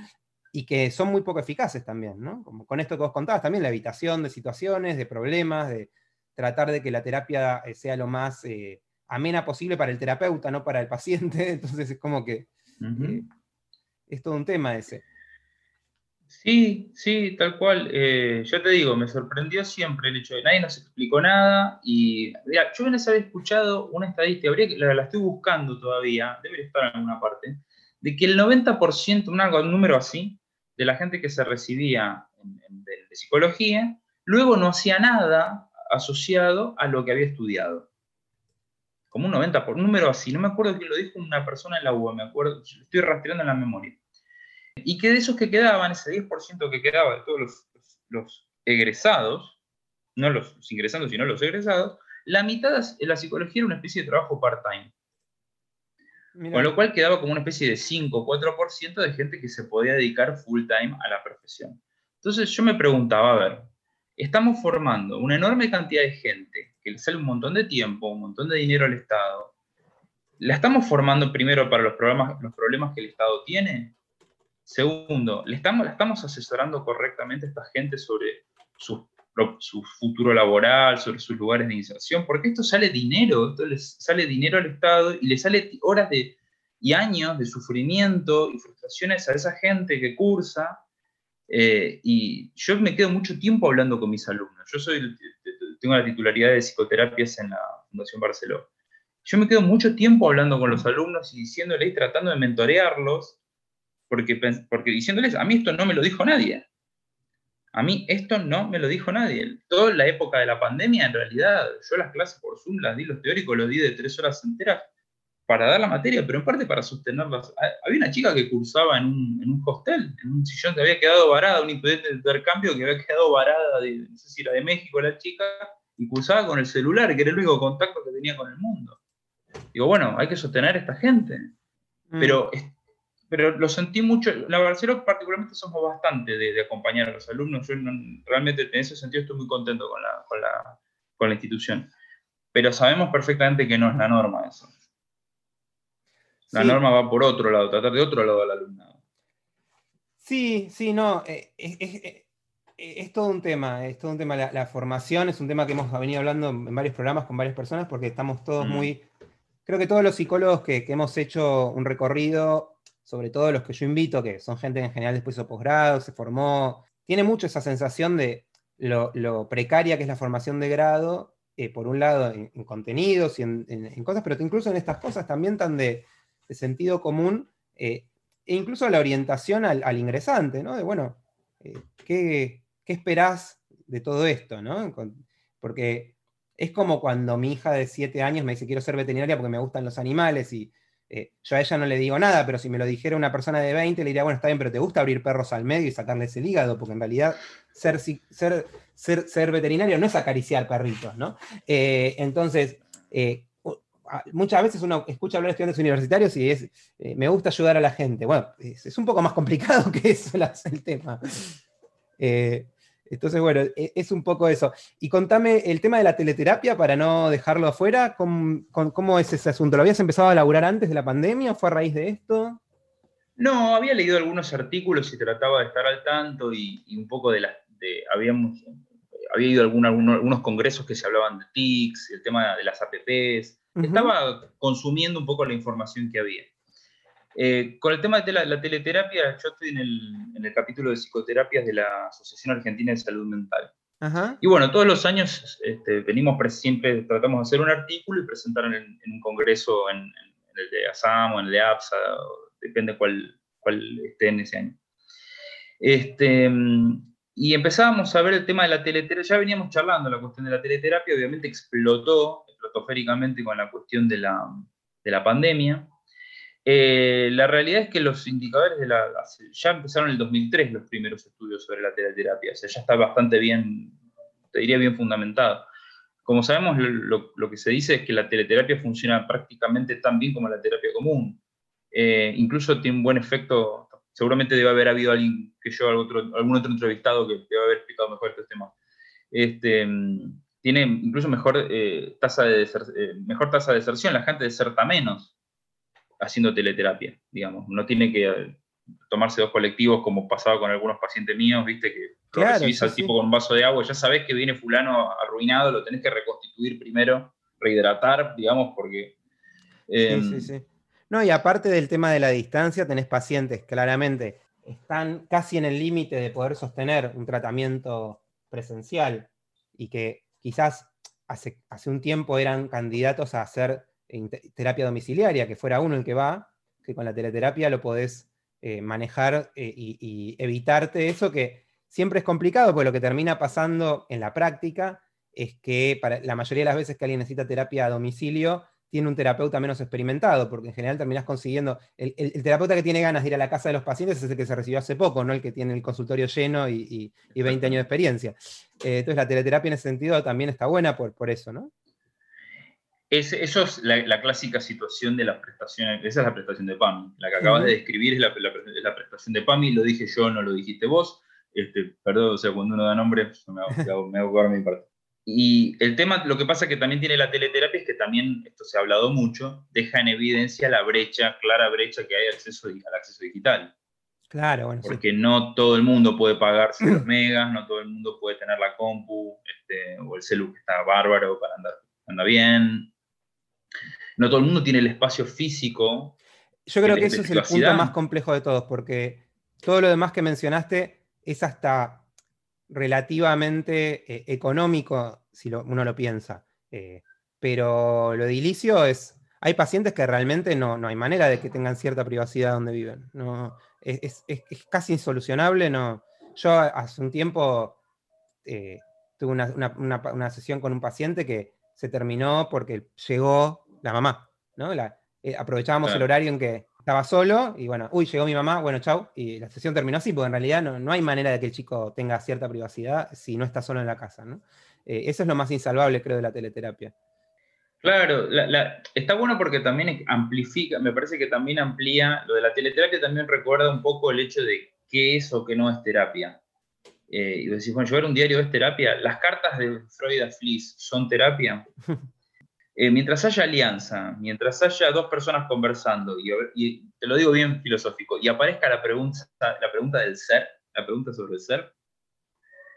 y que son muy poco eficaces también, ¿no? Como con esto que vos contabas, también la evitación de situaciones, de problemas, de tratar de que la terapia eh, sea lo más eh, amena posible para el terapeuta, no para el paciente. Entonces es como que eh, es todo un tema ese. Sí, sí, tal cual. Eh, yo te digo, me sorprendió siempre el hecho de que nadie nos explicó nada. Y yo les había escuchado una estadística, habría, la, la, estoy buscando todavía, debe estar en alguna parte, de que el 90%, un número así, de la gente que se recibía de, psicología, luego no hacía nada asociado a lo que había estudiado. Como un 90%, por un número así. No me acuerdo quién lo dijo una persona en la UBA, me acuerdo, estoy rastreando en la memoria. Y que de esos que quedaban, ese 10% que quedaba de todos los, los egresados, no los, ingresados, sino los egresados, la mitad de la psicología era una especie de trabajo part-time. Con lo cual quedaba como una especie de 5 o 4% de gente que se podía dedicar full-time a la profesión. Entonces yo me preguntaba, a ver, estamos formando una enorme cantidad de gente le sale un montón de tiempo, un montón de dinero al Estado. ¿La estamos formando primero para los problemas, los problemas que el Estado tiene? Segundo, ¿le estamos, ¿la estamos asesorando correctamente a esta gente sobre su, su futuro laboral, sobre sus lugares de inserción? Porque esto sale dinero, esto les sale dinero al Estado y le sale horas de, y años de sufrimiento y frustraciones a esa gente que cursa eh, y yo me quedo mucho tiempo hablando con mis alumnos. Yo soy, tengo la titularidad de psicoterapias en la Fundación Barcelona. Yo me quedo mucho tiempo hablando con los alumnos y diciéndoles, tratando de mentorearlos, porque, porque diciéndoles, a mí esto no me lo dijo nadie. A mí esto no me lo dijo nadie. Toda la época de la pandemia, en realidad, yo las clases por Zoom las di, los teóricos los di de tres horas enteras para dar la materia, pero en parte para sostenerlas. Había una chica que cursaba en un, en un hostel, en un sillón que había quedado varada, un estudiante de intercambio que había quedado varada, de, no sé si era de México la chica, y cursaba con el celular, que era el único contacto que tenía con el mundo. Digo, bueno, hay que sostener a esta gente. Mm. Pero, pero lo sentí mucho, la Barcelona particularmente somos bastante de, acompañar a los alumnos. Yo realmente en ese sentido estoy muy contento con la, con la, con la institución. Pero sabemos perfectamente que no es la norma eso. La norma va por otro lado, tratar de otro lado al alumnado. Sí, sí, no, eh, eh, es, todo un tema, es todo un tema. La, formación es un tema que hemos venido hablando en varios programas con varias personas porque estamos todos muy... Creo que todos los psicólogos que, hemos hecho un recorrido, sobre todo los que yo invito, que son gente en general después de posgrado, se formó, tiene mucho esa sensación de lo, precaria que es la formación de grado, eh, por un lado en, contenidos y en, en, cosas, pero incluso en estas cosas también tan de, de sentido común eh, e incluso la orientación al, ingresante, ¿no? De, bueno, eh, ¿qué, esperás de todo esto, ¿no? porque es como cuando mi hija de 7 años me dice quiero ser veterinaria porque me gustan los animales y eh, yo a ella no le digo nada, pero si me lo dijera una persona de 20 le diría, bueno, está bien, pero te gusta abrir perros al medio y sacarles el hígado, porque en realidad ser, ser, ser, ser veterinario no es acariciar perritos, ¿no? entonces, muchas veces uno escucha hablar de estudiantes universitarios y es, eh, me gusta ayudar a la gente. Bueno, es, un poco más complicado que eso el tema. Eh, entonces, bueno, e, es un poco eso. Y contame el tema de la teleterapia para no dejarlo afuera. ¿Cómo, es ese asunto? ¿Lo habías empezado a laburar antes de la pandemia o fue a raíz de esto? No, había leído algunos artículos y trataba de estar al tanto y, un poco de las... habíamos, había ido a algunos congresos que se hablaban de TICs, el tema de las APPs, estaba consumiendo un poco la información que había. Eh, con el tema de la, teleterapia, yo estoy en el, capítulo de psicoterapias de la Asociación Argentina de Salud Mental. Y bueno, todos los años este, venimos, siempre tratamos de hacer un artículo y presentar en, un congreso en, el de ASAM o en el de APSA, depende cuál, cuál esté en ese año. Este, y empezábamos a ver el tema de la teleterapia, ya veníamos charlando la cuestión de la teleterapia, obviamente explotó estratosféricamente con la cuestión de la, de la pandemia. Eh, la realidad es que los indicadores de la, ya empezaron en el 2003 los primeros estudios sobre la teleterapia, o sea, ya está bastante bien, te diría bien fundamentado. Como sabemos, lo, lo, que se dice es que la teleterapia funciona prácticamente tan bien como la terapia común. Eh, incluso tiene un buen efecto, seguramente debe haber habido alguien que yo, algún otro entrevistado que debe haber explicado mejor este tema. Este, tiene incluso mejor, eh, tasa de eh, mejor tasa de deserción, la gente deserta menos haciendo teleterapia, digamos. No tiene que eh, tomarse dos colectivos como pasaba con algunos pacientes míos, viste, que claro, recibís al tipo con un vaso de agua, ya sabés que viene fulano arruinado, lo tenés que reconstituir primero, rehidratar, digamos, porque... sí, sí, em, sí. No, y aparte del tema de la distancia, tenés pacientes claramente están casi en el límite de poder sostener un tratamiento presencial y que quizás hace, hace un tiempo eran candidatos a hacer terapia domiciliaria, que fuera uno el que va, que con la teleterapia lo podés eh, manejar eh, y, evitarte eso que siempre es complicado, porque lo que termina pasando en la práctica es que para la mayoría de las veces que alguien necesita terapia a domicilio, tiene un terapeuta menos experimentado, porque en general terminás consiguiendo, el, terapeuta que tiene ganas de ir a la casa de los pacientes es el que se recibió hace poco, no el que tiene el consultorio lleno y, 20 años de experiencia. Eh, entonces la teleterapia en ese sentido también está buena por, por eso, ¿no? eso es la, clásica situación de las prestaciones, esa es la prestación de PAMI. La que acabas de describir es la, prestación de PAMI, lo dije yo, no lo dijiste vos. Este, perdón, o sea, cuando uno da nombre, me hago, me hago, mi parte. Y el tema, lo que pasa que también tiene la teleterapia es que también, esto se ha hablado mucho, deja en evidencia la brecha, clara brecha que hay acceso, al acceso digital. Claro, bueno. Porque no todo el mundo puede pagarse los megas, no todo el mundo puede tener la compu este, o el celu que está bárbaro para andar anda bien. No todo el mundo tiene el espacio físico. Yo creo que ese es el punto más complejo de todos, porque todo lo demás que mencionaste es hasta relativamente eh, económico, si uno lo piensa. Eh, pero lo edilicio es. Hay pacientes que realmente no, no, hay manera de que tengan cierta privacidad donde viven. No, es, casi insolucionable. No. Yo hace un tiempo eh, tuve una, sesión con un paciente que se terminó porque llegó la mamá. ¿no? aprovechábamos el horario en que estaba solo y bueno, uy, llegó mi mamá, bueno, chau. Y la sesión terminó así, porque en realidad no, hay manera de que el chico tenga cierta privacidad si no está solo en la casa. ¿no? Eh, eso es lo más insalvable, creo, de la teleterapia. Claro, está bueno porque también amplifica, me parece que también amplía, lo de la teleterapia también recuerda un poco el hecho de qué es o qué no es terapia. Eh, y decís, bueno, llevar un diario es terapia. ¿Las cartas de Freud a Fliss son terapia? Eh, mientras haya alianza, mientras haya dos personas conversando, y, te lo digo bien filosófico, y aparezca la pregunta, la pregunta del ser, la pregunta sobre el ser,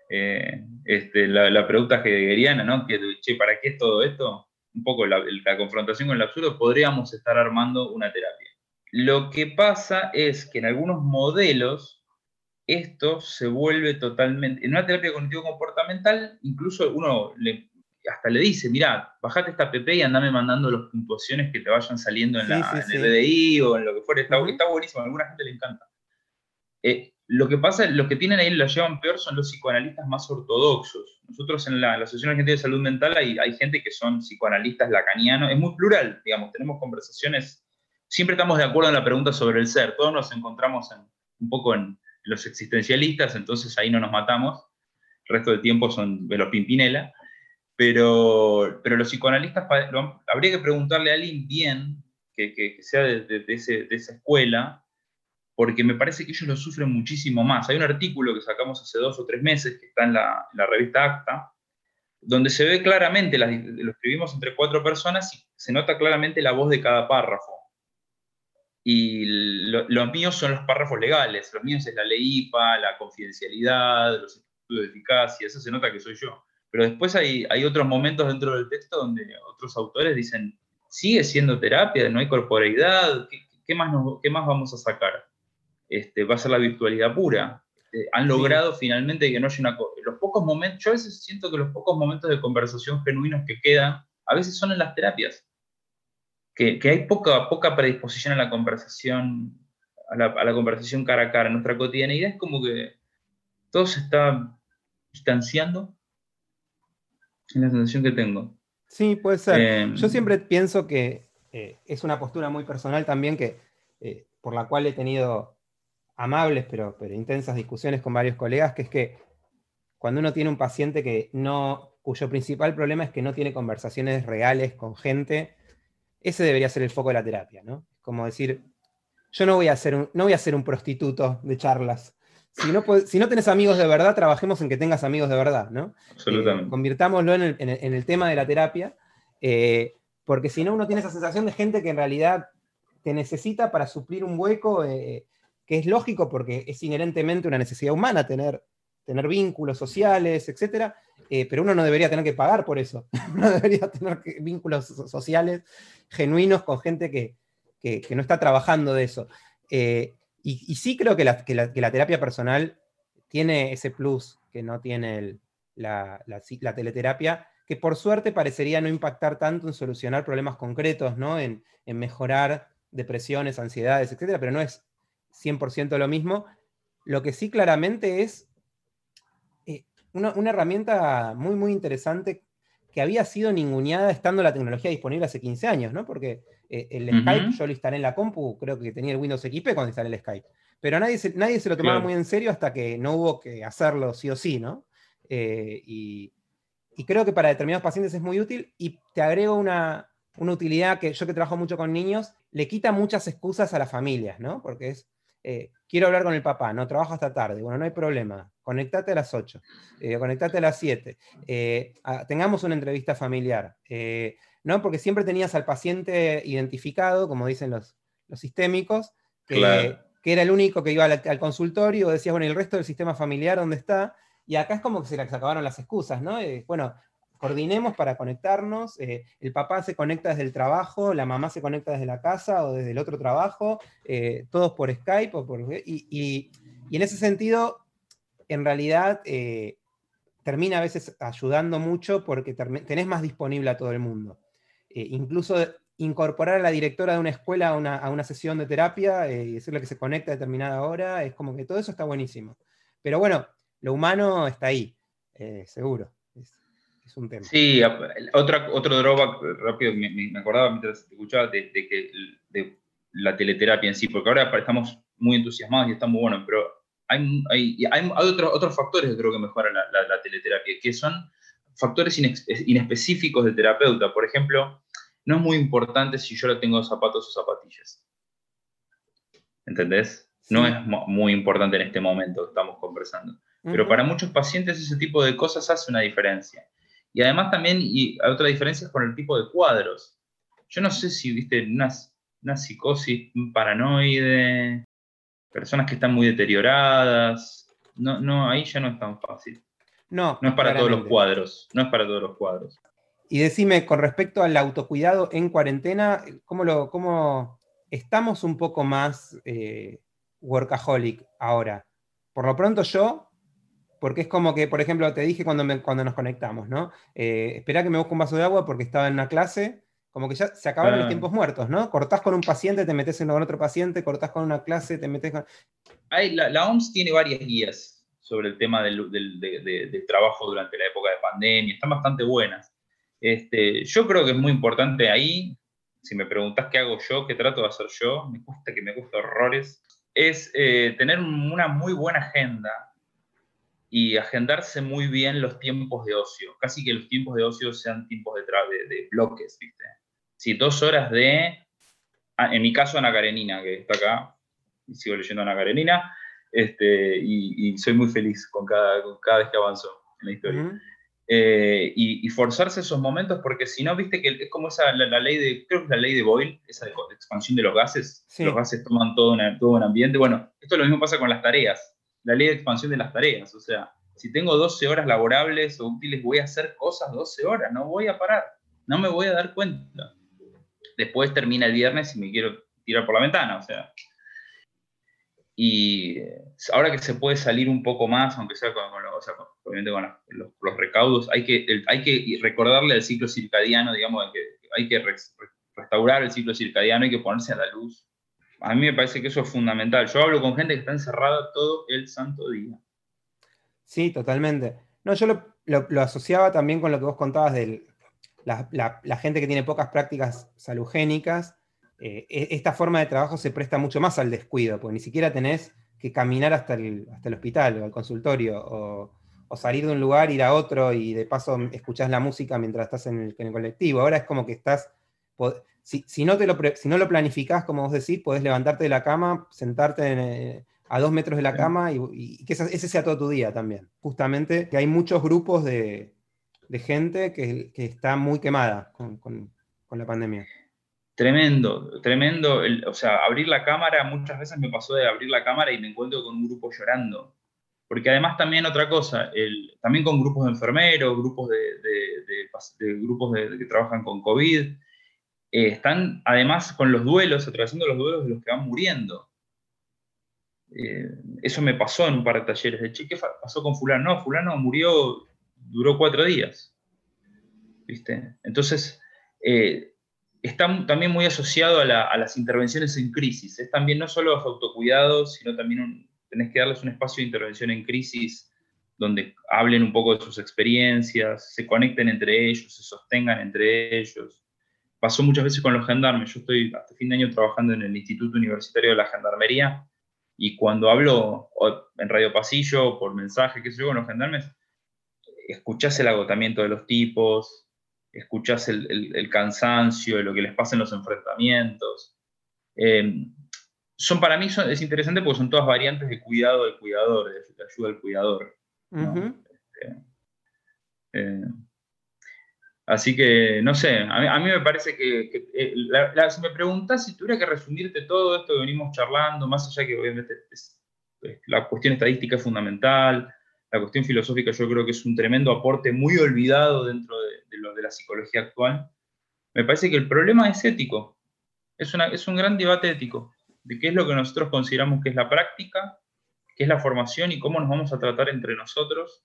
eh, este, la, pregunta heideggeriana, ¿no? Que, che, ¿para qué es todo esto? Un poco la, confrontación con el absurdo, podríamos estar armando una terapia. Lo que pasa es que en algunos modelos esto se vuelve totalmente, en una terapia cognitivo-comportamental, incluso uno le, hasta le dice, mira, bajate esta app y andame mandando las puntuaciones que te vayan saliendo en, la, el BDI o en lo que fuera. Está, buenísimo, a alguna gente le encanta. Eh, lo que pasa, los que tienen ahí lo llevan peor son los psicoanalistas más ortodoxos. Nosotros en la, Asociación Argentina de Salud Mental hay, hay gente que son psicoanalistas lacanianos, es muy plural, digamos, tenemos conversaciones, siempre estamos de acuerdo en la pregunta sobre el ser, todos nos encontramos un poco en los existencialistas, entonces ahí no nos matamos, el resto del tiempo son de los Pimpinela, pero, pero los psicoanalistas, habría que preguntarle a alguien bien, que, sea de, esa escuela, porque me parece que ellos lo sufren muchísimo más. Hay un artículo que sacamos hace dos o tres meses, que está en la, revista Acta, donde se ve claramente, lo escribimos entre cuatro personas y se nota claramente la voz de cada párrafo. Y los míos son los párrafos legales, los míos es la ley IPA, la confidencialidad, los estudios de eficacia, eso se nota que soy yo. Pero después hay, hay otros momentos dentro del texto donde otros autores dicen, sigue siendo terapia, no hay corporeidad, ¿qué, más, qué más vamos a sacar? Este, va a ser la virtualidad pura. Eh, han logrado finalmente que no haya una... Los pocos momentos, yo a veces siento que los pocos momentos de conversación genuinos que quedan, a veces son en las terapias. Que, que hay poca, poca predisposición a la conversación, a la, a la, conversación cara a cara. Nuestra cotidianidad es como que todo se está distanciando es la sensación que tengo. Sí, puede ser. Em, Yo siempre pienso que eh, es una postura muy personal también que, eh, por la cual he tenido amables pero, pero intensas discusiones con varios colegas, que es que cuando uno tiene un paciente que no, cuyo principal problema es que no tiene conversaciones reales con gente, ese debería ser el foco de la terapia, ¿no? Como decir, yo no voy a ser no voy a ser un prostituto de charlas si no, si no tenés amigos de verdad, trabajemos en que tengas amigos de verdad, ¿no? Absolutamente. Eh, convirtámoslo en el, tema de la terapia, eh, porque si no, uno tiene esa sensación de gente que en realidad te necesita para suplir un hueco, eh, que es lógico porque es inherentemente una necesidad humana tener, tener vínculos sociales, etc. pero uno no debería tener que pagar por eso. uno debería tener vínculos sociales genuinos con gente que, que, no está trabajando de eso. Y, sí creo que la, terapia personal tiene ese plus que no tiene la, teleterapia, que por suerte parecería no impactar tanto en solucionar problemas concretos, ¿no? en, mejorar depresiones, ansiedades, etc. Pero no es 100% lo mismo. Lo que sí claramente es eh, una, herramienta muy, muy interesante que había sido ninguneada estando la tecnología disponible hace 15 años, ¿no? Porque eh, el Skype yo lo instalé en la compu, creo que tenía el Windows XP cuando instalé el Skype. Pero nadie se, nadie se lo tomaba muy en serio hasta que no hubo que hacerlo sí o sí, ¿no? Eh, y, creo que para determinados pacientes es muy útil y te agrego una, una utilidad que yo que trabajo mucho con niños, le quita muchas excusas a las familias, ¿no? Porque es, eh, quiero hablar con el papá, no trabajo hasta tarde, bueno, no hay problema, conectate a las 8, eh, conectate a las 7, eh, tengamos una entrevista familiar, ¿no? Porque siempre tenías al paciente identificado, como dicen los, los sistémicos, que, era el único que iba al, consultorio, decías, bueno, ¿y el resto del sistema familiar dónde está? Y acá es como que se acabaron las excusas, ¿no? bueno, coordinemos para conectarnos, eh, el papá se conecta desde el trabajo, la mamá se conecta desde la casa o desde el otro trabajo, eh, todos por Skype. O por, y, en ese sentido, en realidad, eh, termina a veces ayudando mucho porque tenés más disponible a todo el mundo. incluso incorporar a la directora de una escuela a una, sesión de terapia y decirle que se conecta a determinada hora, es como que todo eso está buenísimo. Pero bueno, lo humano está ahí, seguro es un tema. Sí, otra, otro drawback rápido, me, acordaba mientras te escuchaba de, que de la teleterapia en sí, porque ahora estamos muy entusiasmados y está muy bueno, pero hay, hay, hay, otros, otros factores que creo que mejoran la, la, teleterapia, que son factores inespecíficos del terapeuta. Por ejemplo, no es muy importante si yo tengo zapatos o zapatillas. ¿Entendés? No es muy importante en este momento que estamos conversando. Pero para muchos pacientes ese tipo de cosas hace una diferencia. Y además también, y hay otra diferencia es con el tipo de cuadros. Yo no sé si, viste, una, una psicosis paranoide, personas que están muy deterioradas. No, no, ahí ya no es tan fácil. No, no es para todos los cuadros. No es para todos los cuadros. Y decime, con respecto al autocuidado en cuarentena, ¿cómo, lo, cómo estamos un poco más eh, workaholic ahora? Por lo pronto yo porque es como que, por ejemplo, te dije cuando, cuando nos conectamos, ¿no? Eh, espera que me busque un vaso de agua porque estaba en una clase, como que ya se acabaron los tiempos muertos, ¿no? Cortás con un paciente, te metes con otro paciente, cortás con una clase, te metes con... Hay, la, OMS tiene varias guías sobre el tema del, trabajo durante la época de pandemia, están bastante buenas. Este, yo creo que es muy importante ahí, si me preguntas qué hago yo, qué trato de hacer yo, me gusta que me gusta horrores, es eh, tener una muy buena agenda, y agendarse muy bien los tiempos de ocio. Casi que los tiempos de ocio sean tiempos de, de, de bloques, ¿viste? Si dos horas de, ah, en mi caso Ana Karenina, que está acá, y sigo leyendo Ana Karenina, este, y, soy muy feliz con cada, cada vez que avanzo en la historia. Eh, y, forzarse esos momentos, porque si no, viste que es como esa, la, ley de, creo que es la ley de Boyle, esa de, expansión de los gases, los gases toman todo, todo un ambiente. Bueno, esto lo mismo pasa con las tareas la ley de expansión de las tareas. O sea, si tengo 12 horas laborables o útiles, voy a hacer cosas 12 horas, no voy a parar, no me voy a dar cuenta. Después termina el viernes y me quiero tirar por la ventana, o sea. Y ahora que se puede salir un poco más, aunque sea con, los, recaudos, hay que, recordarle el ciclo circadiano, digamos, que hay que restaurar el ciclo circadiano, hay que ponerse a la luz a mí me parece que eso es fundamental. Yo hablo con gente que está encerrada todo el santo día. Sí, totalmente. No, yo lo, asociaba también con lo que vos contabas de la, gente que tiene pocas prácticas salugénicas. Eh, e, esta forma de trabajo se presta mucho más al descuido, porque ni siquiera tenés que caminar hasta el, hasta el hospital o al consultorio, o, salir de un lugar, ir a otro y de paso escuchás la música mientras estás en el, en el colectivo. Ahora es como que estás si, no te lo, si no lo planificás, como vos decís, podés levantarte de la cama, sentarte eh, a dos metros de la cama y, que ese, sea todo tu día también. Justamente que hay muchos grupos de, gente que, está muy quemada con, la pandemia. Tremendo, tremendo. o sea, abrir la cámara, muchas veces me pasó de abrir la cámara y me encuentro con un grupo llorando. Porque además también otra cosa, también con grupos de enfermeros, grupos de, grupos que trabajan con COVID, eh, están además con los duelos, atravesando los duelos de los que van muriendo. Eh, eso me pasó en un par de talleres de che, ¿qué pasó con fulano? No, fulano murió, duró cuatro días. ¿Viste? Entonces, eh, está también muy asociado a, las intervenciones en crisis. Es también no solo los autocuidados, sino también tenés que darles un espacio de intervención en crisis donde hablen un poco de sus experiencias, se conecten entre ellos, se sostengan entre ellos. Pasó muchas veces con los gendarmes. Yo estoy hasta fin de año trabajando en el Instituto Universitario de la Gendarmería y cuando hablo en Radio Pasillo, por mensaje, qué sé yo, con los gendarmes, escuchás el agotamiento de los tipos, escuchás el, cansancio, de lo que les pasa en los enfrentamientos. Eh, son para mí es interesante porque son todas variantes de cuidado del cuidador, de, ayuda al cuidador. Eh, así que, no sé, a mí, me parece que, eh, si me preguntas si tuviera que resumirte todo esto que venimos charlando, más allá que obviamente la cuestión estadística es fundamental, la cuestión filosófica yo creo que es un tremendo aporte muy olvidado dentro de, lo de la psicología actual, me parece que el problema es ético, es, una, es un gran debate ético de qué es lo que nosotros consideramos que es la práctica, qué es la formación y cómo nos vamos a tratar entre nosotros,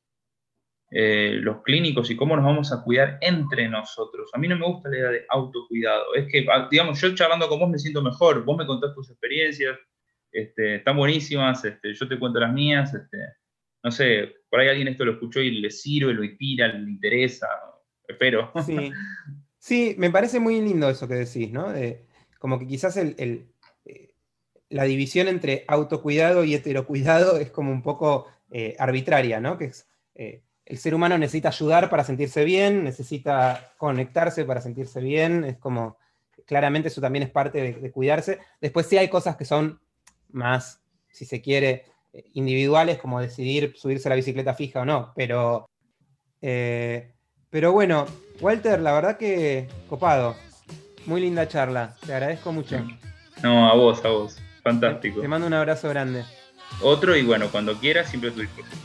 eh, los clínicos, y cómo nos vamos a cuidar entre nosotros. A mí no me gusta la idea de autocuidado. Es que, ah, digamos, yo charlando con vos me siento mejor, vos me contás tus experiencias, este, están buenísimas, este, yo te cuento las mías, este, no sé, por ahí alguien esto lo escuchó y le sirve, lo inspira, le interesa, espero. Sí. sí, me parece muy lindo eso que decís, ¿no? como que quizás el, la división entre autocuidado y heterocuidado es como un poco eh, arbitraria, ¿no? Que es, eh, el ser humano necesita ayudar para sentirse bien, necesita conectarse para sentirse bien, es como, claramente eso también es parte de, cuidarse. Después sí hay cosas que son más, si se quiere, individuales, como decidir subirse a la bicicleta fija o no, pero, eh, pero bueno, Walter, la verdad que copado, muy linda charla, te agradezco mucho. No, a vos, a vos. Fantástico. Te mando un abrazo grande. Otro y bueno, cuando quieras, siempre estoy dispuesto.